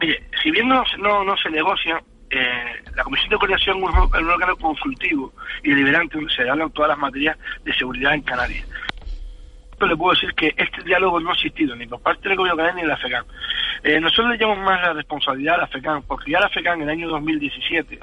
Mire, si bien no, no, se negocia, eh, la Comisión de Coordinación es un, órgano consultivo y deliberante donde se hablan todas las materias de seguridad en Canarias le puedo decir que este diálogo no ha existido ni por parte del gobierno canario ni de la FECAN. Eh, nosotros le llamamos más la responsabilidad a la FECAN, porque ya la FECAN en el año 2017,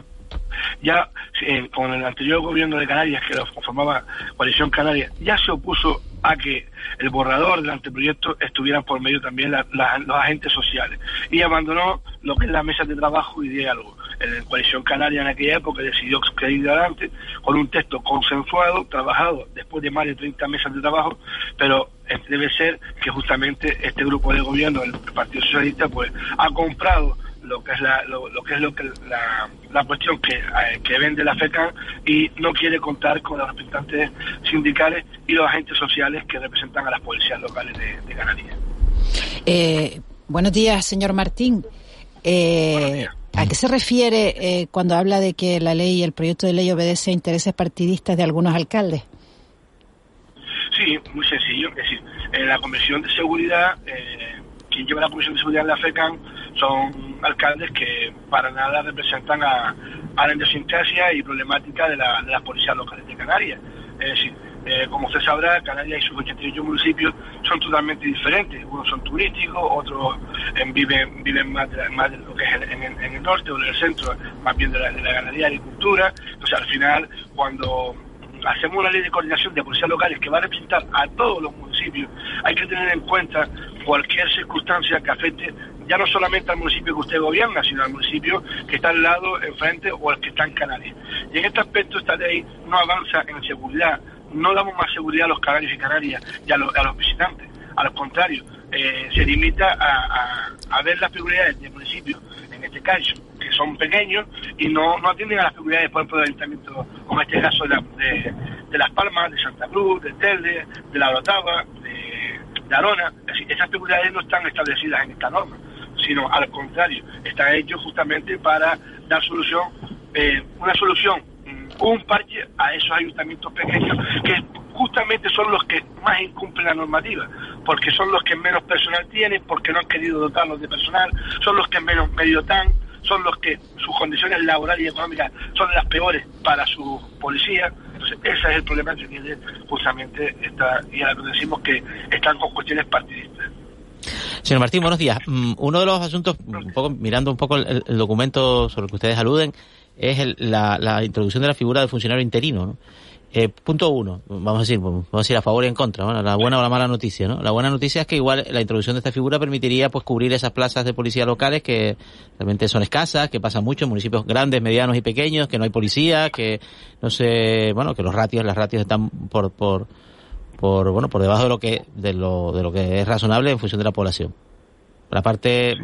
ya eh, con el anterior gobierno de Canarias, que lo conformaba Coalición Canaria, ya se opuso a que el borrador del anteproyecto estuvieran por medio también los agentes sociales y abandonó lo que es la mesa de trabajo y diálogo. La Coalición Canaria en aquella época decidió seguir adelante con un texto consensuado, trabajado después de más de 30 mesas de trabajo, pero debe ser que justamente este grupo de gobierno, el Partido Socialista, pues ha comprado lo que es la, lo, que es lo que la, la cuestión que, eh, que vende la FECAN y no quiere contar con los representantes sindicales y los agentes sociales que representan a las policías locales de, de Canarias. Eh, buenos días, señor Martín. Eh, ¿A qué se refiere eh, cuando habla de que la ley y el proyecto de ley obedece a intereses partidistas de algunos alcaldes? Sí, muy sencillo. Es decir, en la Comisión de Seguridad, eh, quien lleva la Comisión de Seguridad en la FECAN son alcaldes que para nada representan a, la idiosincrasia y problemática de, la, de las policías locales de Canarias. Es decir, eh, como usted sabrá, Canarias y sus 88 municipios son totalmente diferentes. Unos son turísticos, otros eh, viven, viven más, de, más de lo que es en, en- en el norte o en el centro, más bien de la, de la ganadería y agricultura. Entonces, al final, cuando hacemos una ley de coordinación de policías locales que va a representar a todos los municipios, hay que tener en cuenta cualquier circunstancia que afecte ya no solamente al municipio que usted gobierna, sino al municipio que está al lado, enfrente o al que está en Canarias. Y en este aspecto esta ley no avanza en seguridad, no damos más seguridad a los canarios y canarias y a los, a los visitantes. A lo contrario, eh, se limita a, a- ver las prioridades del municipio, en este caso, que son pequeños y no, no atienden a las prioridades, por ejemplo, del ayuntamiento, como este caso de, de- Las Palmas, de Santa Cruz, de Telde, de La Orotava, de, Arona. Esas prioridades no están establecidas en esta norma, sino al contrario, están hechos justamente para dar solución, eh, una solución mm, un parche a esos ayuntamientos pequeños que justamente son los que más incumplen la normativa, porque son los que menos personal tienen, porque no han querido dotarlos de personal, son los que menos medio dan, son los que sus condiciones laborales y económicas son las peores para su policía. Entonces, ese es el problema que tiene justamente esta, y a lo que decimos que están con cuestiones partidistas. Señor Martín, buenos días. Mm, Uno de los asuntos, un poco mirando un poco el, documento sobre el que ustedes aluden, es el- la, la introducción de la figura del funcionario interino. ¿no? Eh, punto uno, vamos a decir, vamos a decir a favor y en contra, bueno, la buena o la mala noticia, ¿no? La buena noticia es que igual la introducción de esta figura permitiría pues cubrir esas plazas de policía locales que realmente son escasas, que pasan mucho en municipios grandes, medianos y pequeños, que no hay policía, que no sé, bueno, que los ratios, las ratios están por, por, por, bueno, por debajo de lo que, de lo, de lo que es razonable en función de la población. La parte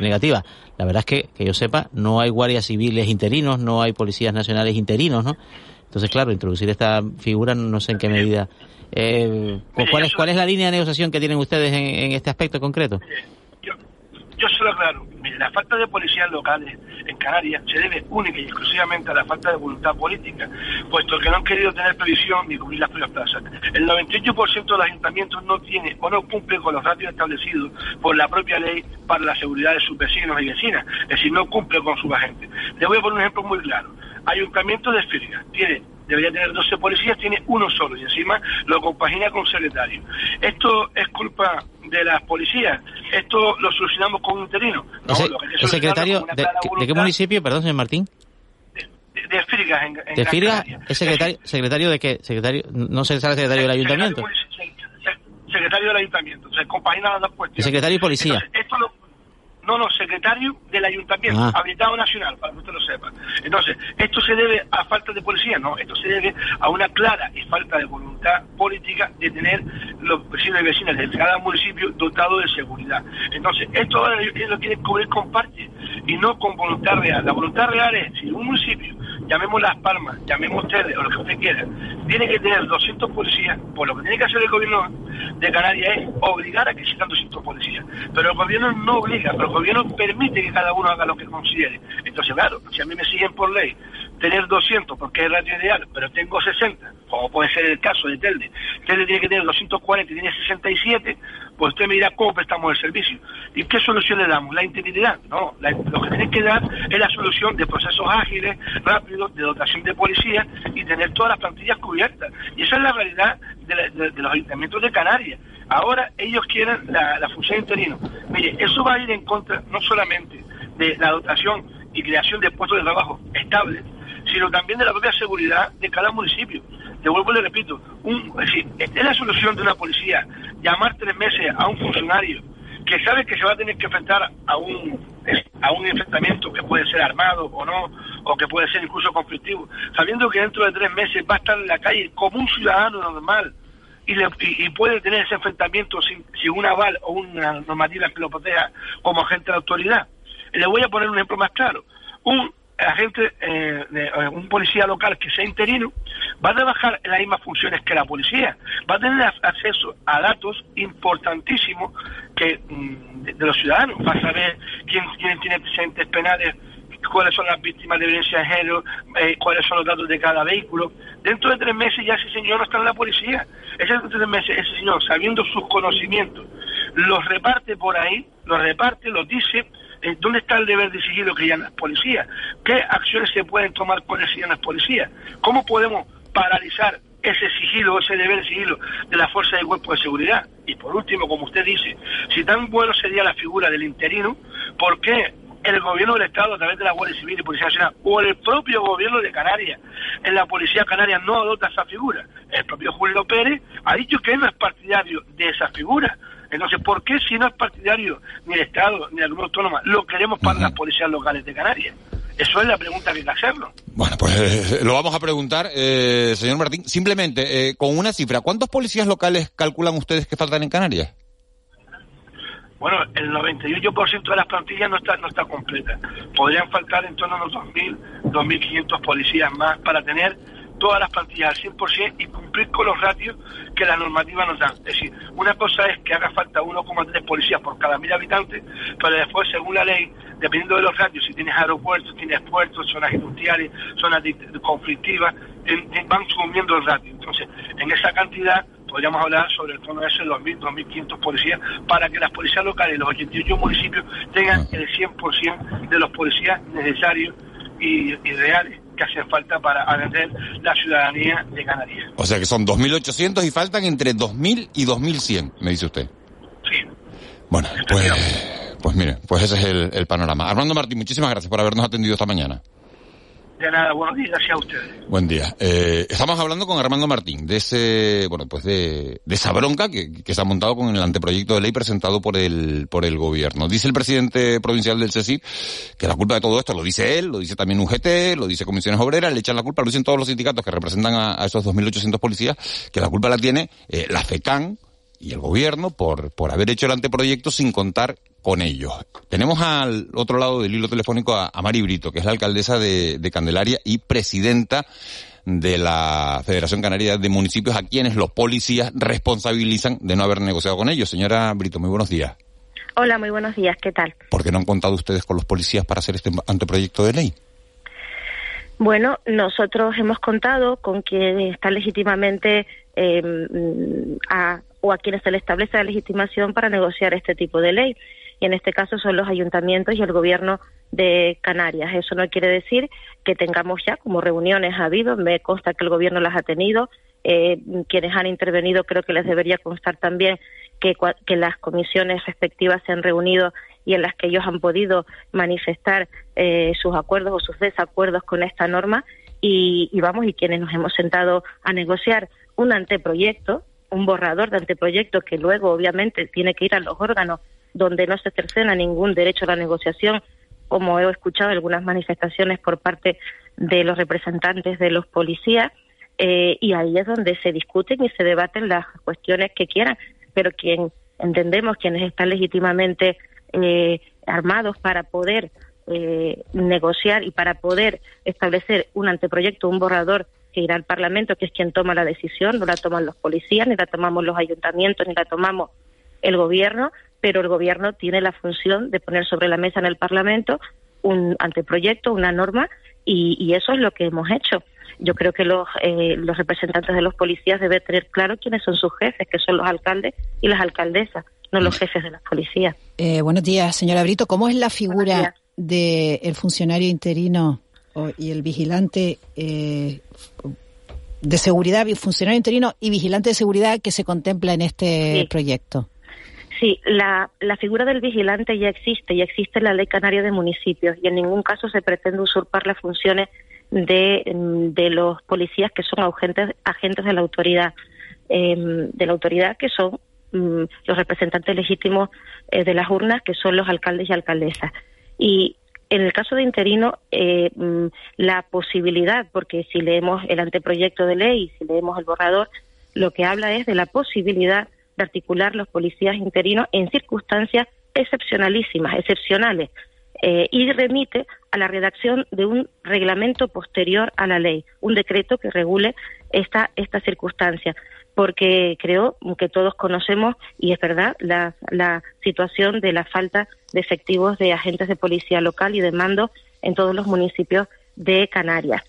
negativa, la verdad es que, que yo sepa, no hay guardias civiles interinos, no hay policías nacionales interinos, ¿no? Entonces, claro, introducir esta figura no sé en qué medida. Eh, ¿cuál, es, ¿Cuál es la línea de negociación que tienen ustedes en, en este aspecto concreto? Yo se lo aclaro. La falta de policías locales en Canarias se debe única y exclusivamente a la falta de voluntad política, puesto que no han querido tener previsión ni cubrir las propias plazas. El 98% de los ayuntamientos no tiene o no cumple con los ratios establecidos por la propia ley para la seguridad de sus vecinos y vecinas, es decir, no cumple con sus agentes. Le voy a poner un ejemplo muy claro. Ayuntamiento de Firga tiene debería tener 12 policías, tiene uno solo y encima lo compagina con secretario. ¿Esto es culpa de las policías? ¿Esto lo solucionamos con un interino? No, Ese- ¿El secretario de, qué municipio, perdón, señor Martín? De, de Firgas en, en ¿De Gran Firga? Canaria. ¿Es secretario, secretario de qué? ¿Secretario? ¿No se sabe secretario del ayuntamiento? Secretario del ayuntamiento. O sea, compagina las dos ¿El cuestiones. secretario y policía? Entonces, esto lo, no, no, secretario del ayuntamiento, Ah. habilitado nacional, para que usted lo sepa. Entonces, ¿esto se debe a falta de policía? No, esto se debe a una clara y falta de voluntad política de tener los vecinos y vecinas de cada municipio dotados de seguridad. Entonces, esto ahora lo quieren cubrir con parches y no con voluntad real. La voluntad real es, si un municipio, llamemos Las Palmas, llamemos ustedes, o lo que usted quiera, tiene que tener 200 policías, pues lo que tiene que hacer el gobierno de Canarias es obligar a que existan 200 policías. Pero el gobierno no obliga, pero el gobierno permite que cada uno haga lo que considere. Entonces, claro, si a mí me siguen por ley tener 200 porque es el ratio ideal, pero tengo 60, como puede ser el caso de Telde, Telde tiene que tener 240 y tiene 67, pues usted me dirá cómo prestamos el servicio. ¿Y qué solución le damos? ¿La integridad? No, lo que tiene que dar es la solución de procesos ágiles, rápidos, de dotación de policía y tener todas las plantillas cubiertas. Y esa es la realidad de los ayuntamientos de Canarias. Ahora ellos quieren la, la función interino. Mire, eso va a ir en contra no solamente de la dotación y creación de puestos de trabajo estables, sino también de la propia seguridad de cada municipio. De vuelvo y le repito, un, es decir, es la solución de una policía llamar tres meses a un funcionario que sabe que se va a tener que enfrentar a un a un enfrentamiento que puede ser armado o no, o que puede ser incluso conflictivo, sabiendo que dentro de tres meses va a estar en la calle como un ciudadano normal y, le- y puede tener ese enfrentamiento sin, sin un aval o una normativa que lo proteja como agente de autoridad. Le voy a poner un ejemplo más claro. Un agente, eh, eh, un policía local que sea interino, va a trabajar en las mismas funciones que la policía, va a tener acceso a datos importantísimos que mm, de, los ciudadanos, va a saber quién, quién tiene antecedentes penales, cuáles son las víctimas de violencia de género, eh, cuáles son los datos de cada vehículo. Dentro de tres meses ya ese señor no está en la policía. Ese, tres meses, ese señor, sabiendo sus conocimientos, los reparte por ahí, los reparte, los dice, eh, ¿dónde está el deber de sigilo que ya no es policía? ¿Qué acciones se pueden tomar con ese ya no es policía? ¿Cómo podemos paralizar ese sigilo, ese deber de sigilo de la fuerza de cuerpo de seguridad? Y por último, como usted dice, si tan bueno sería la figura del interino, ¿por qué el gobierno del Estado a través de la Guardia Civil y Policía Nacional o el propio gobierno de Canarias en la Policía Canaria no adopta esa figura? El propio Julio Pérez ha dicho que no es partidario de esa figura. Entonces, ¿por qué si no es partidario ni el Estado ni la Comunidad Autónoma lo queremos para las policías locales de Canarias? Eso es la pregunta que hay que hacerlo. Bueno, pues eh, lo vamos a preguntar, eh, señor Martín. Simplemente, eh, con una cifra, ¿cuántos policías locales calculan ustedes que faltan en Canarias? Bueno, el 98% de las plantillas no está, no está completa. Podrían faltar en torno a unos 2.000, 2.500 policías más para tener todas las plantillas al 100% y cumplir con los ratios que la normativa nos da. Es decir, una cosa es que haga falta 1,3 policías por cada mil habitantes, pero después, según la ley, dependiendo de los ratios, si tienes aeropuertos, tienes puertos, zonas industriales, zonas conflictivas, van subiendo el ratio. Entonces, en esa cantidad podríamos hablar sobre el tono de esos 2.000, 2.500 policías, para que las policías locales, los 88 municipios, tengan el 100% de los policías necesarios y, reales que hacen falta para atender la ciudadanía de Canarias. O sea que son 2.800 y faltan entre 2.000 y 2.100, me dice usted. Sí. Bueno, pues, pues mire, pues ese es el, el panorama. Armando Martín, muchísimas gracias por habernos atendido esta mañana. De nada, buenos días. Buen día. Eh, estamos hablando con Armando Martín de ese, bueno, pues de, de esa bronca que, que, se ha montado con el anteproyecto de ley presentado por el, por el gobierno. Dice el presidente provincial del CECIP que la culpa de todo esto lo dice él, lo dice también UGT, lo dice Comisiones Obreras, le echan la culpa, lo dicen todos los sindicatos que representan a, a esos 2.800 policías, que la culpa la tiene eh, la FECAN, y el gobierno por, por haber hecho el anteproyecto sin contar con ellos. Tenemos al otro lado del hilo telefónico a, Mari Brito, que es la alcaldesa de, Candelaria y presidenta de la Federación Canaria de Municipios, a quienes los policías responsabilizan de no haber negociado con ellos. Señora Brito, muy buenos días. Hola, muy buenos días, ¿qué tal? ¿Por qué no han contado ustedes con los policías para hacer este anteproyecto de ley? Bueno, nosotros hemos contado con quien está legítimamente eh, a, o a quienes se le establece la legitimación para negociar este tipo de ley. Y en este caso son los ayuntamientos y el gobierno de Canarias. Eso no quiere decir que tengamos ya, como reuniones ha habido, me consta que el gobierno las ha tenido, eh, quienes han intervenido creo que les debería constar también que, que las comisiones respectivas se han reunido y en las que ellos han podido manifestar eh, sus acuerdos o sus desacuerdos con esta norma y, y, vamos y quienes nos hemos sentado a negociar un anteproyecto un borrador de anteproyecto que luego obviamente tiene que ir a los órganos donde no se cercena ningún derecho a la negociación, como he escuchado algunas manifestaciones por parte de los representantes de los policías, eh, y ahí es donde se discuten y se debaten las cuestiones que quieran, pero quien entendemos quienes están legítimamente eh, armados para poder eh, negociar y para poder establecer un anteproyecto, un borrador que irá al Parlamento, que es quien toma la decisión, no la toman los policías, ni la tomamos los ayuntamientos, ni la tomamos el Gobierno, pero el Gobierno tiene la función de poner sobre la mesa en el Parlamento un anteproyecto, una norma, y, eso es lo que hemos hecho. Yo creo que los, eh, los representantes de los policías deben tener claro quiénes son sus jefes, que son los alcaldes y las alcaldesas, no los jefes de las policías. Eh, buenos días, señora Brito. ¿Cómo es la figura del funcionario interino y el vigilante eh, de seguridad, funcionario interino y vigilante de seguridad que se contempla en este proyecto. Sí, la, la figura del vigilante ya existe, ya existe en la Ley Canaria de Municipios y en ningún caso se pretende usurpar las funciones de, de los policías que son agentes, agentes de la autoridad, em, de la autoridad que son mm, los representantes legítimos eh, de las urnas, que son los alcaldes y alcaldesas. Y en el caso de interino, eh, mm, la posibilidad, porque si leemos el anteproyecto de ley, si leemos el borrador, lo que habla es de la posibilidad de articular los policías interinos en circunstancias excepcionalísimas, excepcionales. eh, y remite a la redacción de un reglamento posterior a la ley, un decreto que regule esta, esta circunstancia porque creo que todos conocemos, y es verdad, la, la, situación de la falta de efectivos de agentes de policía local y de mando en todos los municipios de Canarias.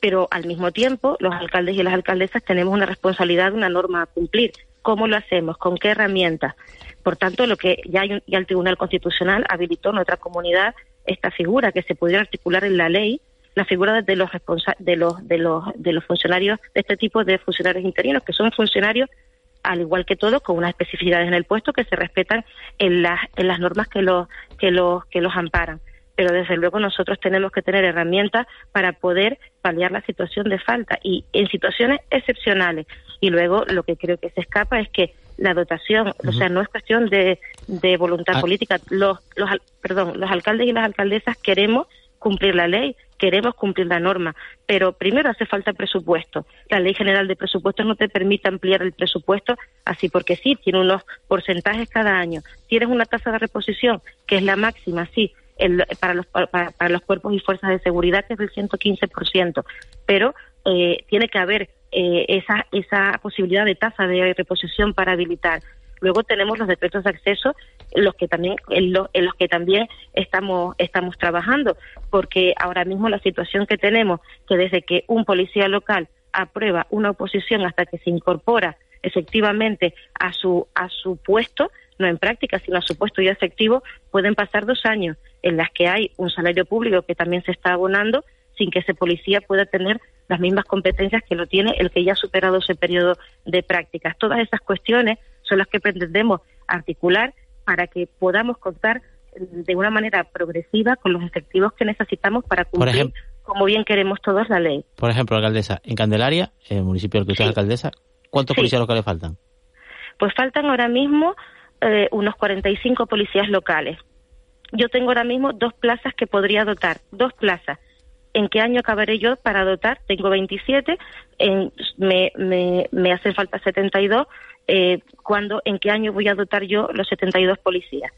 Pero al mismo tiempo, los alcaldes y las alcaldesas tenemos una responsabilidad, una norma a cumplir. ¿Cómo lo hacemos? ¿Con qué herramientas? Por tanto, lo que ya, hay, ya el Tribunal Constitucional habilitó en nuestra comunidad esta figura que se pudiera articular en la ley la figura de los, de los, de los, de los funcionarios, de este tipo de funcionarios interinos, que son funcionarios al igual que todos, con unas especificidades en el puesto que se respetan en las, en las normas que los, que los, que los amparan. Pero desde luego nosotros tenemos que tener herramientas para poder paliar la situación de falta y en situaciones excepcionales. Y luego lo que creo que se escapa es que la dotación, o sea, no es cuestión de, de voluntad ah. política. Los, los, perdón, los alcaldes y las alcaldesas queremos cumplir la ley, queremos cumplir la norma, pero primero hace falta presupuesto. La Ley General de Presupuestos no te permite ampliar el presupuesto así porque sí, tiene unos porcentajes cada año. Tienes una tasa de reposición que es la máxima, sí, para, los, para, los cuerpos y fuerzas de seguridad que es del 115%, pero eh, tiene que haber eh, esa, esa posibilidad de tasa de reposición para habilitar. Luego tenemos los decretos de acceso, los que también, en, los que también estamos, estamos trabajando, porque ahora mismo la situación que tenemos, que desde que un policía local aprueba una oposición hasta que se incorpora efectivamente a su, a su puesto, no en práctica, sino a su puesto ya efectivo, pueden pasar dos años en las que hay un salario público que también se está abonando sin que ese policía pueda tener las mismas competencias que lo tiene el que ya ha superado ese periodo de prácticas. Todas esas cuestiones son las que pretendemos articular para que podamos contar de una manera progresiva con los efectivos que necesitamos para cumplir como bien queremos todos la ley. Por ejemplo, alcaldesa, en Candelaria, el municipio del que usted es alcaldesa, ¿cuántos policías locales faltan? Pues faltan ahora mismo eh, unos 45 policías locales. Yo tengo ahora mismo dos plazas que podría dotar, dos plazas. ¿En qué año acabaré yo para dotar? Tengo 27, en, me, me, me hacen falta 72 eh, ¿cuándo, en qué año voy a dotar yo los 72 policías?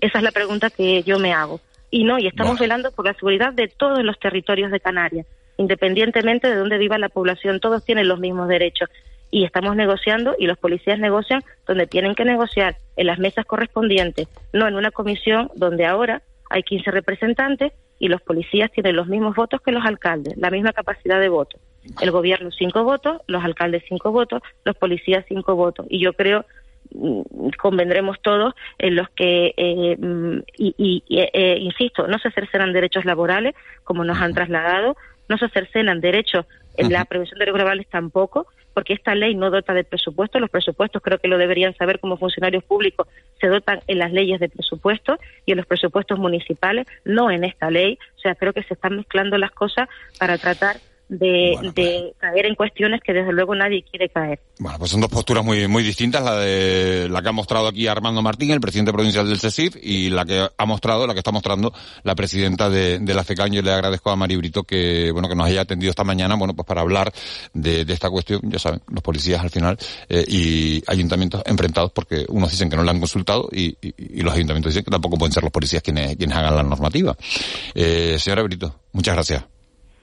Esa es la pregunta que yo me hago. Y no, y estamos velando por la seguridad de todos los territorios de Canarias, independientemente de dónde viva la población, todos tienen los mismos derechos. Y estamos negociando y los policías negocian donde tienen que negociar, en las mesas correspondientes, no en una comisión donde ahora hay 15 representantes y los policías tienen los mismos votos que los alcaldes, la misma capacidad de voto. El gobierno cinco votos, los alcaldes cinco votos, los policías cinco votos. Y yo creo mm, convendremos todos en los que, eh, mm, y, eh, insisto, no se cercenan derechos laborales, como nos han trasladado, no se cercenan derechos en la prevención de riesgos laborales tampoco, porque esta ley no dota de presupuesto. Los presupuestos, creo que lo deberían saber como funcionarios públicos, se dotan en las leyes de presupuesto y en los presupuestos municipales, no en esta ley. O sea, creo que se están mezclando las cosas para tratar de, pues. caer en cuestiones que desde luego nadie quiere caer. Bueno, pues son dos posturas muy muy distintas, la de la que ha mostrado aquí Armando Martín, el presidente provincial del CESIF, y la que ha mostrado, la que está mostrando la presidenta de, de la FECAN. Yo le agradezco a Mari Brito que, bueno, que nos haya atendido esta mañana, bueno, pues para hablar de, esta cuestión, ya saben, los policías al final, eh, y ayuntamientos enfrentados porque unos dicen que no la han consultado y, los ayuntamientos dicen que tampoco pueden ser los policías quienes, quienes hagan la normativa. Eh, señora Brito, muchas gracias.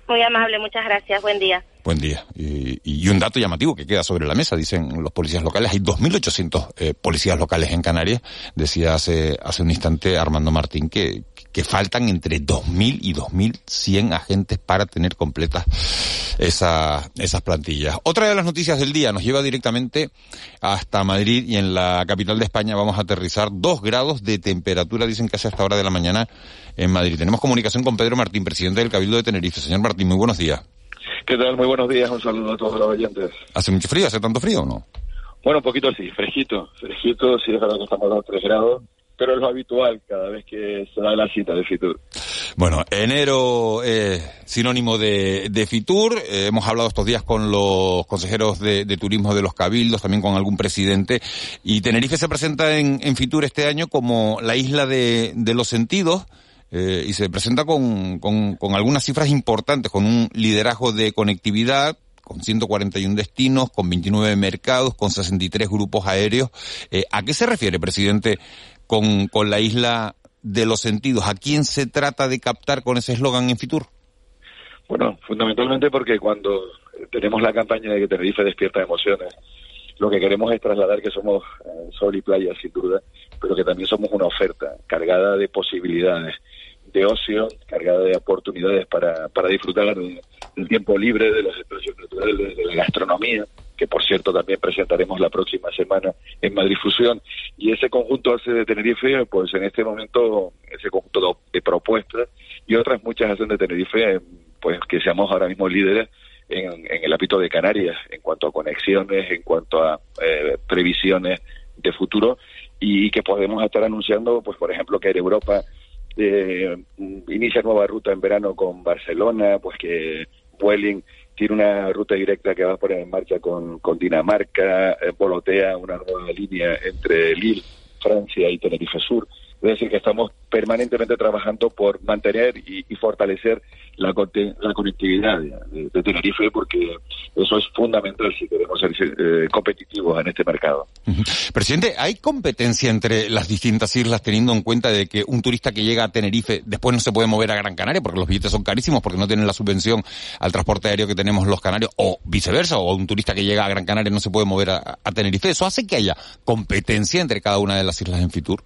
Muy amable, muchas gracias. Buen día. Buen día. Y, un dato llamativo que queda sobre la mesa, dicen los policías locales, hay 2.800 eh, policías locales en Canarias, decía hace, hace un instante Armando Martín que, que faltan entre 2.000 y 2.100 agentes para tener completas esa, esas plantillas. Otra de las noticias del día nos lleva directamente hasta Madrid y en la capital de España vamos a aterrizar dos grados de temperatura, dicen que hace hasta hora de la mañana en Madrid. Tenemos comunicación con Pedro Martín, presidente del Cabildo de Tenerife. Señor Martín, muy buenos días. ¿Qué tal? Muy buenos días. Un saludo a todos los oyentes. ¿Hace mucho frío? ¿Hace tanto frío o no? Bueno, un poquito sí, fresquito. Fresquito, sí, es verdad que estamos a 3 grados pero es lo habitual cada vez que se da la cita de Fitur. Bueno, enero es sinónimo de, Fitur. Eh, hemos hablado estos días con los consejeros de, turismo de los cabildos, también con algún presidente. Y Tenerife se presenta en, Fitur este año como la isla de, los sentidos. Eh, y se presenta con, con, algunas cifras importantes, con un liderazgo de conectividad, con 141 destinos, con 29 mercados, con 63 grupos aéreos. Eh, ¿A qué se refiere, presidente, con, con la isla de los sentidos. ¿A quién se trata de captar con ese eslogan en Fitur? Bueno, fundamentalmente porque cuando tenemos la campaña de que Tenerife despierta emociones, lo que queremos es trasladar que somos eh, sol y playa, sin duda, pero que también somos una oferta cargada de posibilidades, de ocio, cargada de oportunidades para, para disfrutar del tiempo libre, de los espacios naturales, de la gastronomía, que por cierto también presentaremos la próxima semana en Madrid Fusión. Y ese conjunto hace de Tenerife, pues en este momento, ese conjunto de propuestas y otras muchas hacen de Tenerife, pues que seamos ahora mismo líderes en, el ámbito de Canarias, en cuanto a conexiones, en cuanto a eh, previsiones de futuro y que podemos estar anunciando, pues por ejemplo, que Air Europa eh, inicia nueva ruta en verano con Barcelona, pues que Vueling tiene una ruta directa que va a poner en marcha con, Dinamarca, eh, volotea una nueva línea entre Lille, Francia y Tenerife Sur. Es decir, que estamos permanentemente trabajando por mantener y, fortalecer la, conectividad de, Tenerife, porque eso es fundamental si queremos ser eh, competitivos en este mercado. [laughs] Presidente, ¿hay competencia entre las distintas islas teniendo en cuenta de que un turista que llega a Tenerife después no se puede mover a Gran Canaria porque los billetes son carísimos, porque no tienen la subvención al transporte aéreo que tenemos los canarios, o viceversa, o un turista que llega a Gran Canaria no se puede mover a Tenerife? ¿Eso hace que haya competencia entre cada una de las islas en Fitur?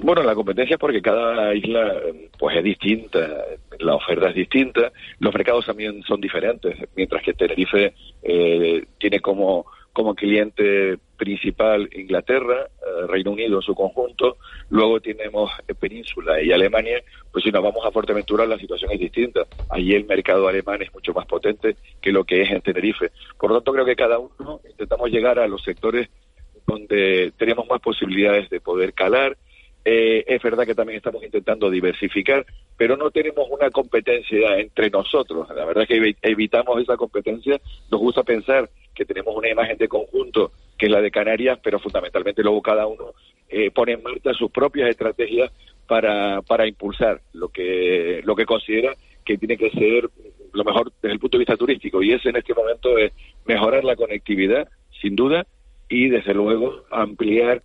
Bueno, la competencia es porque cada isla pues es distinta, la oferta es distinta, los mercados también son diferentes, mientras que Tenerife eh, tiene como, como cliente principal Inglaterra, eh, Reino Unido en su conjunto, luego tenemos Península y Alemania, pues si nos vamos a Fuerteventura la situación es distinta. Allí el mercado alemán es mucho más potente que lo que es en Tenerife. Por lo tanto, creo que cada uno intentamos llegar a los sectores donde tenemos más posibilidades de poder calar, eh, es verdad que también estamos intentando diversificar, pero no tenemos una competencia entre nosotros. La verdad es que evitamos esa competencia. Nos gusta pensar que tenemos una imagen de conjunto que es la de Canarias, pero fundamentalmente luego cada uno eh, pone en marcha sus propias estrategias para, para impulsar lo que, lo que considera que tiene que ser lo mejor desde el punto de vista turístico. Y ese en este momento es mejorar la conectividad, sin duda, y desde luego ampliar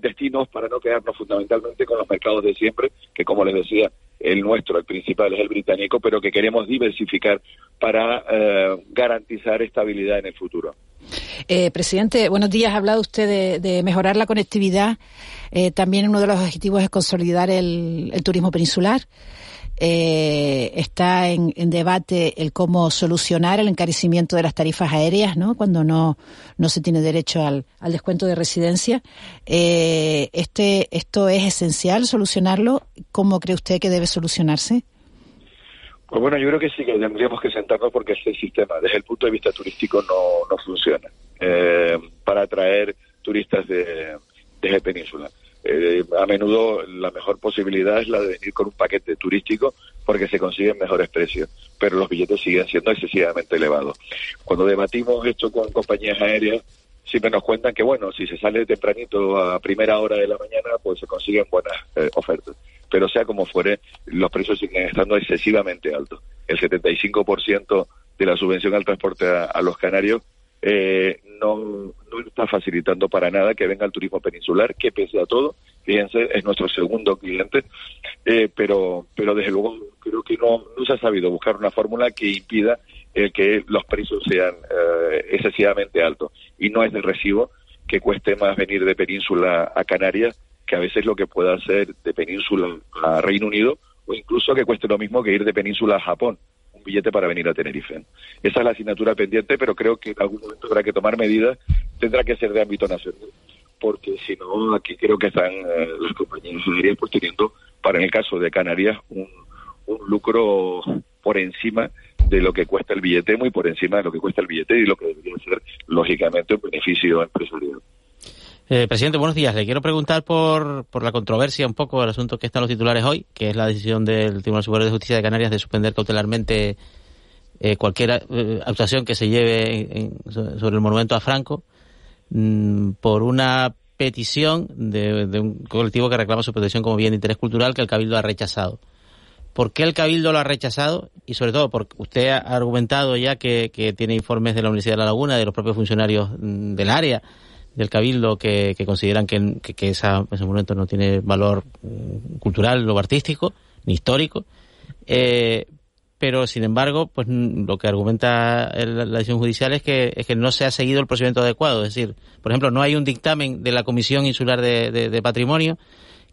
destinos para no quedarnos fundamentalmente con los mercados de siempre, que como les decía, el nuestro, el principal es el británico, pero que queremos diversificar para eh, garantizar estabilidad en el futuro. Eh, presidente, buenos días. Ha hablado usted de, mejorar la conectividad. Eh, también uno de los objetivos es consolidar el turismo peninsular eh, está en, debate el cómo solucionar el encarecimiento de las tarifas aéreas, ¿no? Cuando no, no se tiene derecho al, al descuento de residencia. Eh, este, ¿Esto es esencial solucionarlo? ¿Cómo cree usted que debe solucionarse? Pues bueno, yo creo que sí que tendríamos que sentarnos porque este sistema, desde el punto de vista turístico, no, no funciona eh, para atraer turistas de, desde Península. Eh, a menudo la mejor posibilidad es la de venir con un paquete turístico porque se consiguen mejores precios, pero los billetes siguen siendo excesivamente elevados. Cuando debatimos esto con compañías aéreas, siempre nos cuentan que, bueno, si se sale tempranito a primera hora de la mañana, pues se consiguen buenas eh, ofertas. Pero sea como fuere, los precios siguen estando excesivamente altos. El 75% de la subvención al transporte a los canarios eh, no, no está facilitando para nada que venga el turismo peninsular, que pese a todo, fíjense, es nuestro segundo cliente, eh, pero, pero desde luego creo que no, se ha sabido buscar una fórmula que impida el que los precios sean eh, excesivamente altos. Y no es de recibo que cueste más venir de península a Canarias que a veces lo que pueda hacer de península a Reino Unido o incluso que cueste lo mismo que ir de península a Japón billete para venir a Tenerife. Esa es la asignatura pendiente, pero creo que en algún momento habrá que tomar medidas. Tendrá que ser de ámbito nacional, porque si no, aquí creo que están eh, las compañías aéreas pues teniendo, para en el caso de Canarias, un, un lucro por encima de lo que cuesta el billete, muy por encima de lo que cuesta el billete y lo que debería ser, lógicamente, un beneficio empresarial. Eh, presidente, buenos días. Le quiero preguntar por, por la controversia un poco, el asunto que están los titulares hoy, que es la decisión del Tribunal Superior de Justicia de Canarias de suspender cautelarmente eh, cualquier eh, actuación que se lleve sobre el monumento a Franco mm, por una petición de, de, un colectivo que reclama su protección como bien de interés cultural que el Cabildo ha rechazado. ¿Por qué el Cabildo lo ha rechazado? Y sobre todo, porque usted ha argumentado ya que, que tiene informes de la Universidad de La Laguna, de los propios funcionarios mm, del área, del Cabildo que, consideran que, que, esa, ese monumento no tiene valor mm, cultural o artístico, ni histórico. Eh, pero sin embargo, pues mm, lo que argumenta la decisión judicial es que, es que no se ha seguido el procedimiento adecuado. Es decir, por ejemplo, no hay un dictamen de la Comisión Insular de, Patrimonio,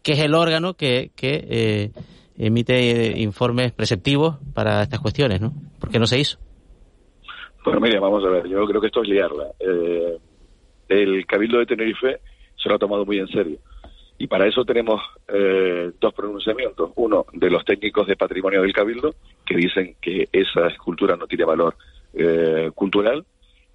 que es el órgano que, que eh, emite informes preceptivos para estas cuestiones, ¿no? ¿Por qué no se hizo? Bueno, mire, vamos a ver, yo creo que esto es liarla. Eh, el Cabildo de Tenerife se lo ha tomado muy en serio. Y para eso tenemos eh, dos pronunciamientos. Uno de los técnicos de patrimonio del Cabildo, que dicen que esa escultura no tiene valor eh, cultural.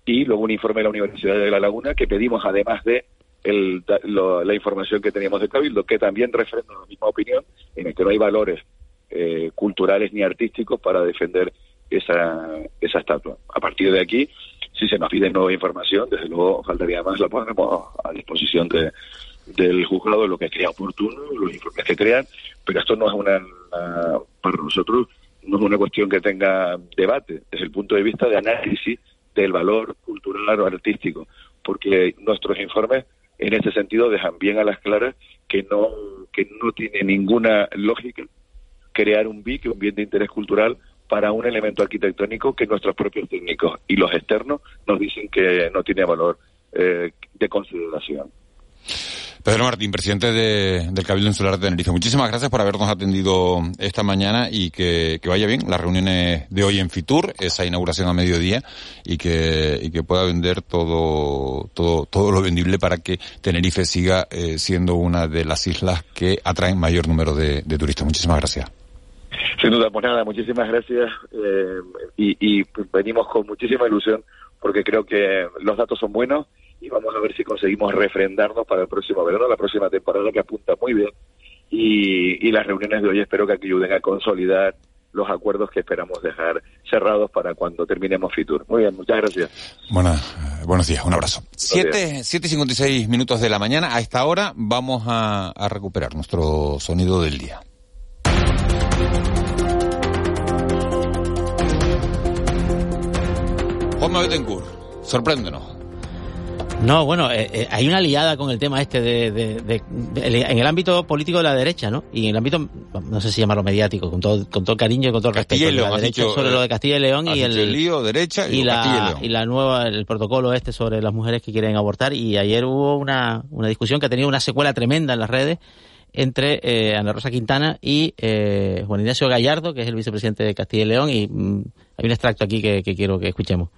Y luego un informe de la Universidad de La Laguna que pedimos, además de la información que teníamos del Cabildo, que también refrenda la misma opinión, en el que no hay valores eh, culturales ni artísticos para defender esa, esa estatua. A partir de aquí, si se nos pide nueva información, desde luego faltaría más, la ponemos a disposición de, del juzgado, lo que crea oportuno, los informes que crean, pero esto no es una, para nosotros, no es una cuestión que tenga debate desde el punto de vista de análisis del valor cultural o artístico, porque nuestros informes en ese sentido dejan bien a las claras que no que no tiene ninguna lógica crear un BIC, un bien de interés cultural, para un elemento arquitectónico que nuestros propios técnicos y los externos nos dicen que no tiene valor eh, de consideración. Pedro Martín, presidente del Cabildo Insular de Tenerife. Muchísimas gracias por habernos atendido esta mañana y que, vaya bien las reuniones de hoy en Fitur, esa inauguración a mediodía y que, pueda vender todo, todo, todo lo vendible para que Tenerife siga eh, siendo una de las islas que atraen mayor número de, de turistas. Muchísimas gracias. Sin duda, pues nada, muchísimas gracias eh, y, y venimos con muchísima ilusión porque creo que los datos son buenos y vamos a ver si conseguimos refrendarnos para el próximo verano, la próxima temporada que apunta muy bien y, y las reuniones de hoy espero que ayuden a consolidar los acuerdos que esperamos dejar cerrados para cuando terminemos Fitur. Muy bien, muchas gracias. buenos días, un abrazo. Siete, siete y cincuenta y seis minutos de la mañana. A esta hora vamos a, a recuperar nuestro sonido del día. Juanma Betancourt, sorpréndenos. No, bueno, eh, eh, hay una liada con el tema este de, en el ámbito político de la derecha, ¿no? Y en el ámbito, no sé si llamarlo mediático, con todo, con todo el cariño y con todo el respeto. León, sobre lo de Castilla y León y el, lío derecha y, la, y la nueva, el protocolo este sobre las mujeres que quieren abortar. Y ayer hubo una, una discusión que ha tenido una secuela tremenda en las redes entre eh, Ana Rosa Quintana y eh, Juan Ignacio Gallardo, que es el vicepresidente de Castilla y León, y mm, hay un extracto aquí que, quiero que escuchemos.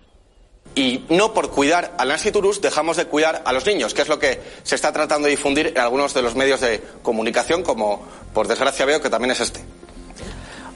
Y no por cuidar al Turus dejamos de cuidar a los niños, que es lo que se está tratando de difundir en algunos de los medios de comunicación, como por desgracia veo que también es este.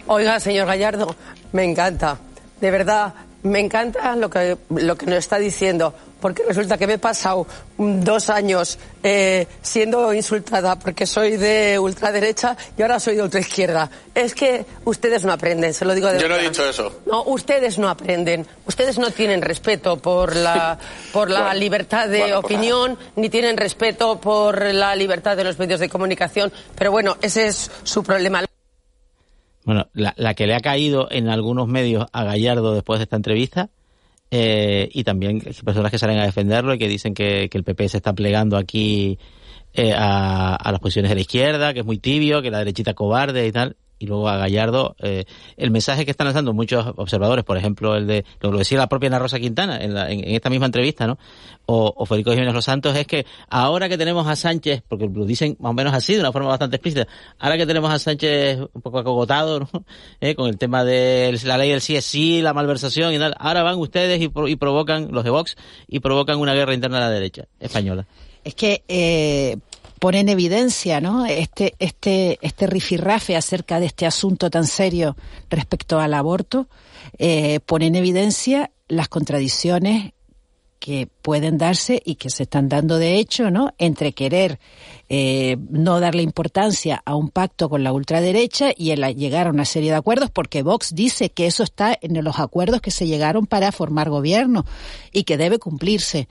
Oiga, señor Gallardo, me encanta. De verdad, me encanta lo que, lo que nos está diciendo porque resulta que me he pasado dos años eh, siendo insultada porque soy de ultraderecha y ahora soy de ultraizquierda. Es que ustedes no aprenden, se lo digo de Yo no he dicho eso. No, ustedes no aprenden. Ustedes no tienen respeto por la, [laughs] por la libertad de pues opinión, ni tienen respeto por la libertad de los medios de comunicación. Pero bueno, ese es su problema. Bueno, la, la que le ha caído en algunos medios a Gallardo después de esta entrevista eh, y también personas que salen a defenderlo y que dicen que, el PP se está plegando aquí eh, a, a, las posiciones de la izquierda, que es muy tibio, que la derechita cobarde y tal y luego a Gallardo, eh, el mensaje que están lanzando muchos observadores, por ejemplo, el de, lo decía la propia Ana Rosa Quintana en, en, esta misma entrevista, ¿no? O, Federico Jiménez Los Santos, es que ahora que tenemos a Sánchez, porque lo dicen más o menos así, de una forma bastante explícita, ahora que tenemos a Sánchez un poco acogotado, ¿no? [laughs] Eh, con el tema de la ley del sí es sí, la malversación y tal, ahora van ustedes y, y provocan, los de Vox, y provocan una guerra interna a la derecha española. Es que eh, pone en evidencia ¿no? este, este, este rifirrafe acerca de este asunto tan serio respecto al aborto, eh, pone en evidencia las contradicciones que pueden darse y que se están dando de hecho, ¿no? Entre querer eh, no darle importancia a un pacto con la ultraderecha y el llegar a una serie de acuerdos, porque Vox dice que eso está en los acuerdos que se llegaron para formar gobierno y que debe cumplirse.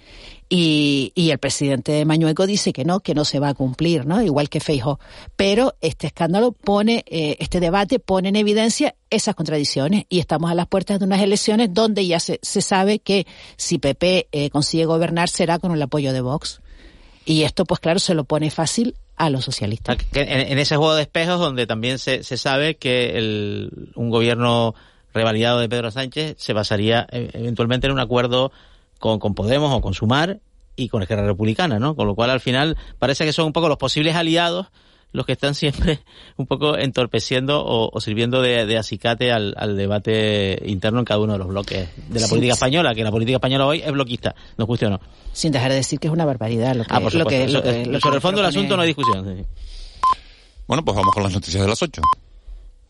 Y, y, el presidente de Mañueco dice que no, que no se va a cumplir, ¿no? Igual que Feijo. Pero este escándalo pone, eh, este debate pone en evidencia esas contradicciones y estamos a las puertas de unas elecciones donde ya se, se sabe que si PP eh, consigue gobernar será con el apoyo de Vox. Y esto, pues claro, se lo pone fácil a los socialistas. En, en ese juego de espejos donde también se, se sabe que el, un gobierno revalidado de Pedro Sánchez se basaría eh, eventualmente en un acuerdo con, con Podemos o con Sumar y con Esquerra Republicana, ¿no? Con lo cual al final parece que son un poco los posibles aliados los que están [laughs] siempre un poco entorpeciendo o, o sirviendo de, de acicate al, al, debate interno en cada uno de los bloques de la sí, política española, que la política española hoy es bloquista, no cuestiono. Sin dejar de decir que es una barbaridad lo que, ah, por lo que, lo que, lo Sobre el fondo del asunto no hay discusión. Sí. Bueno, pues vamos con las noticias de las 8.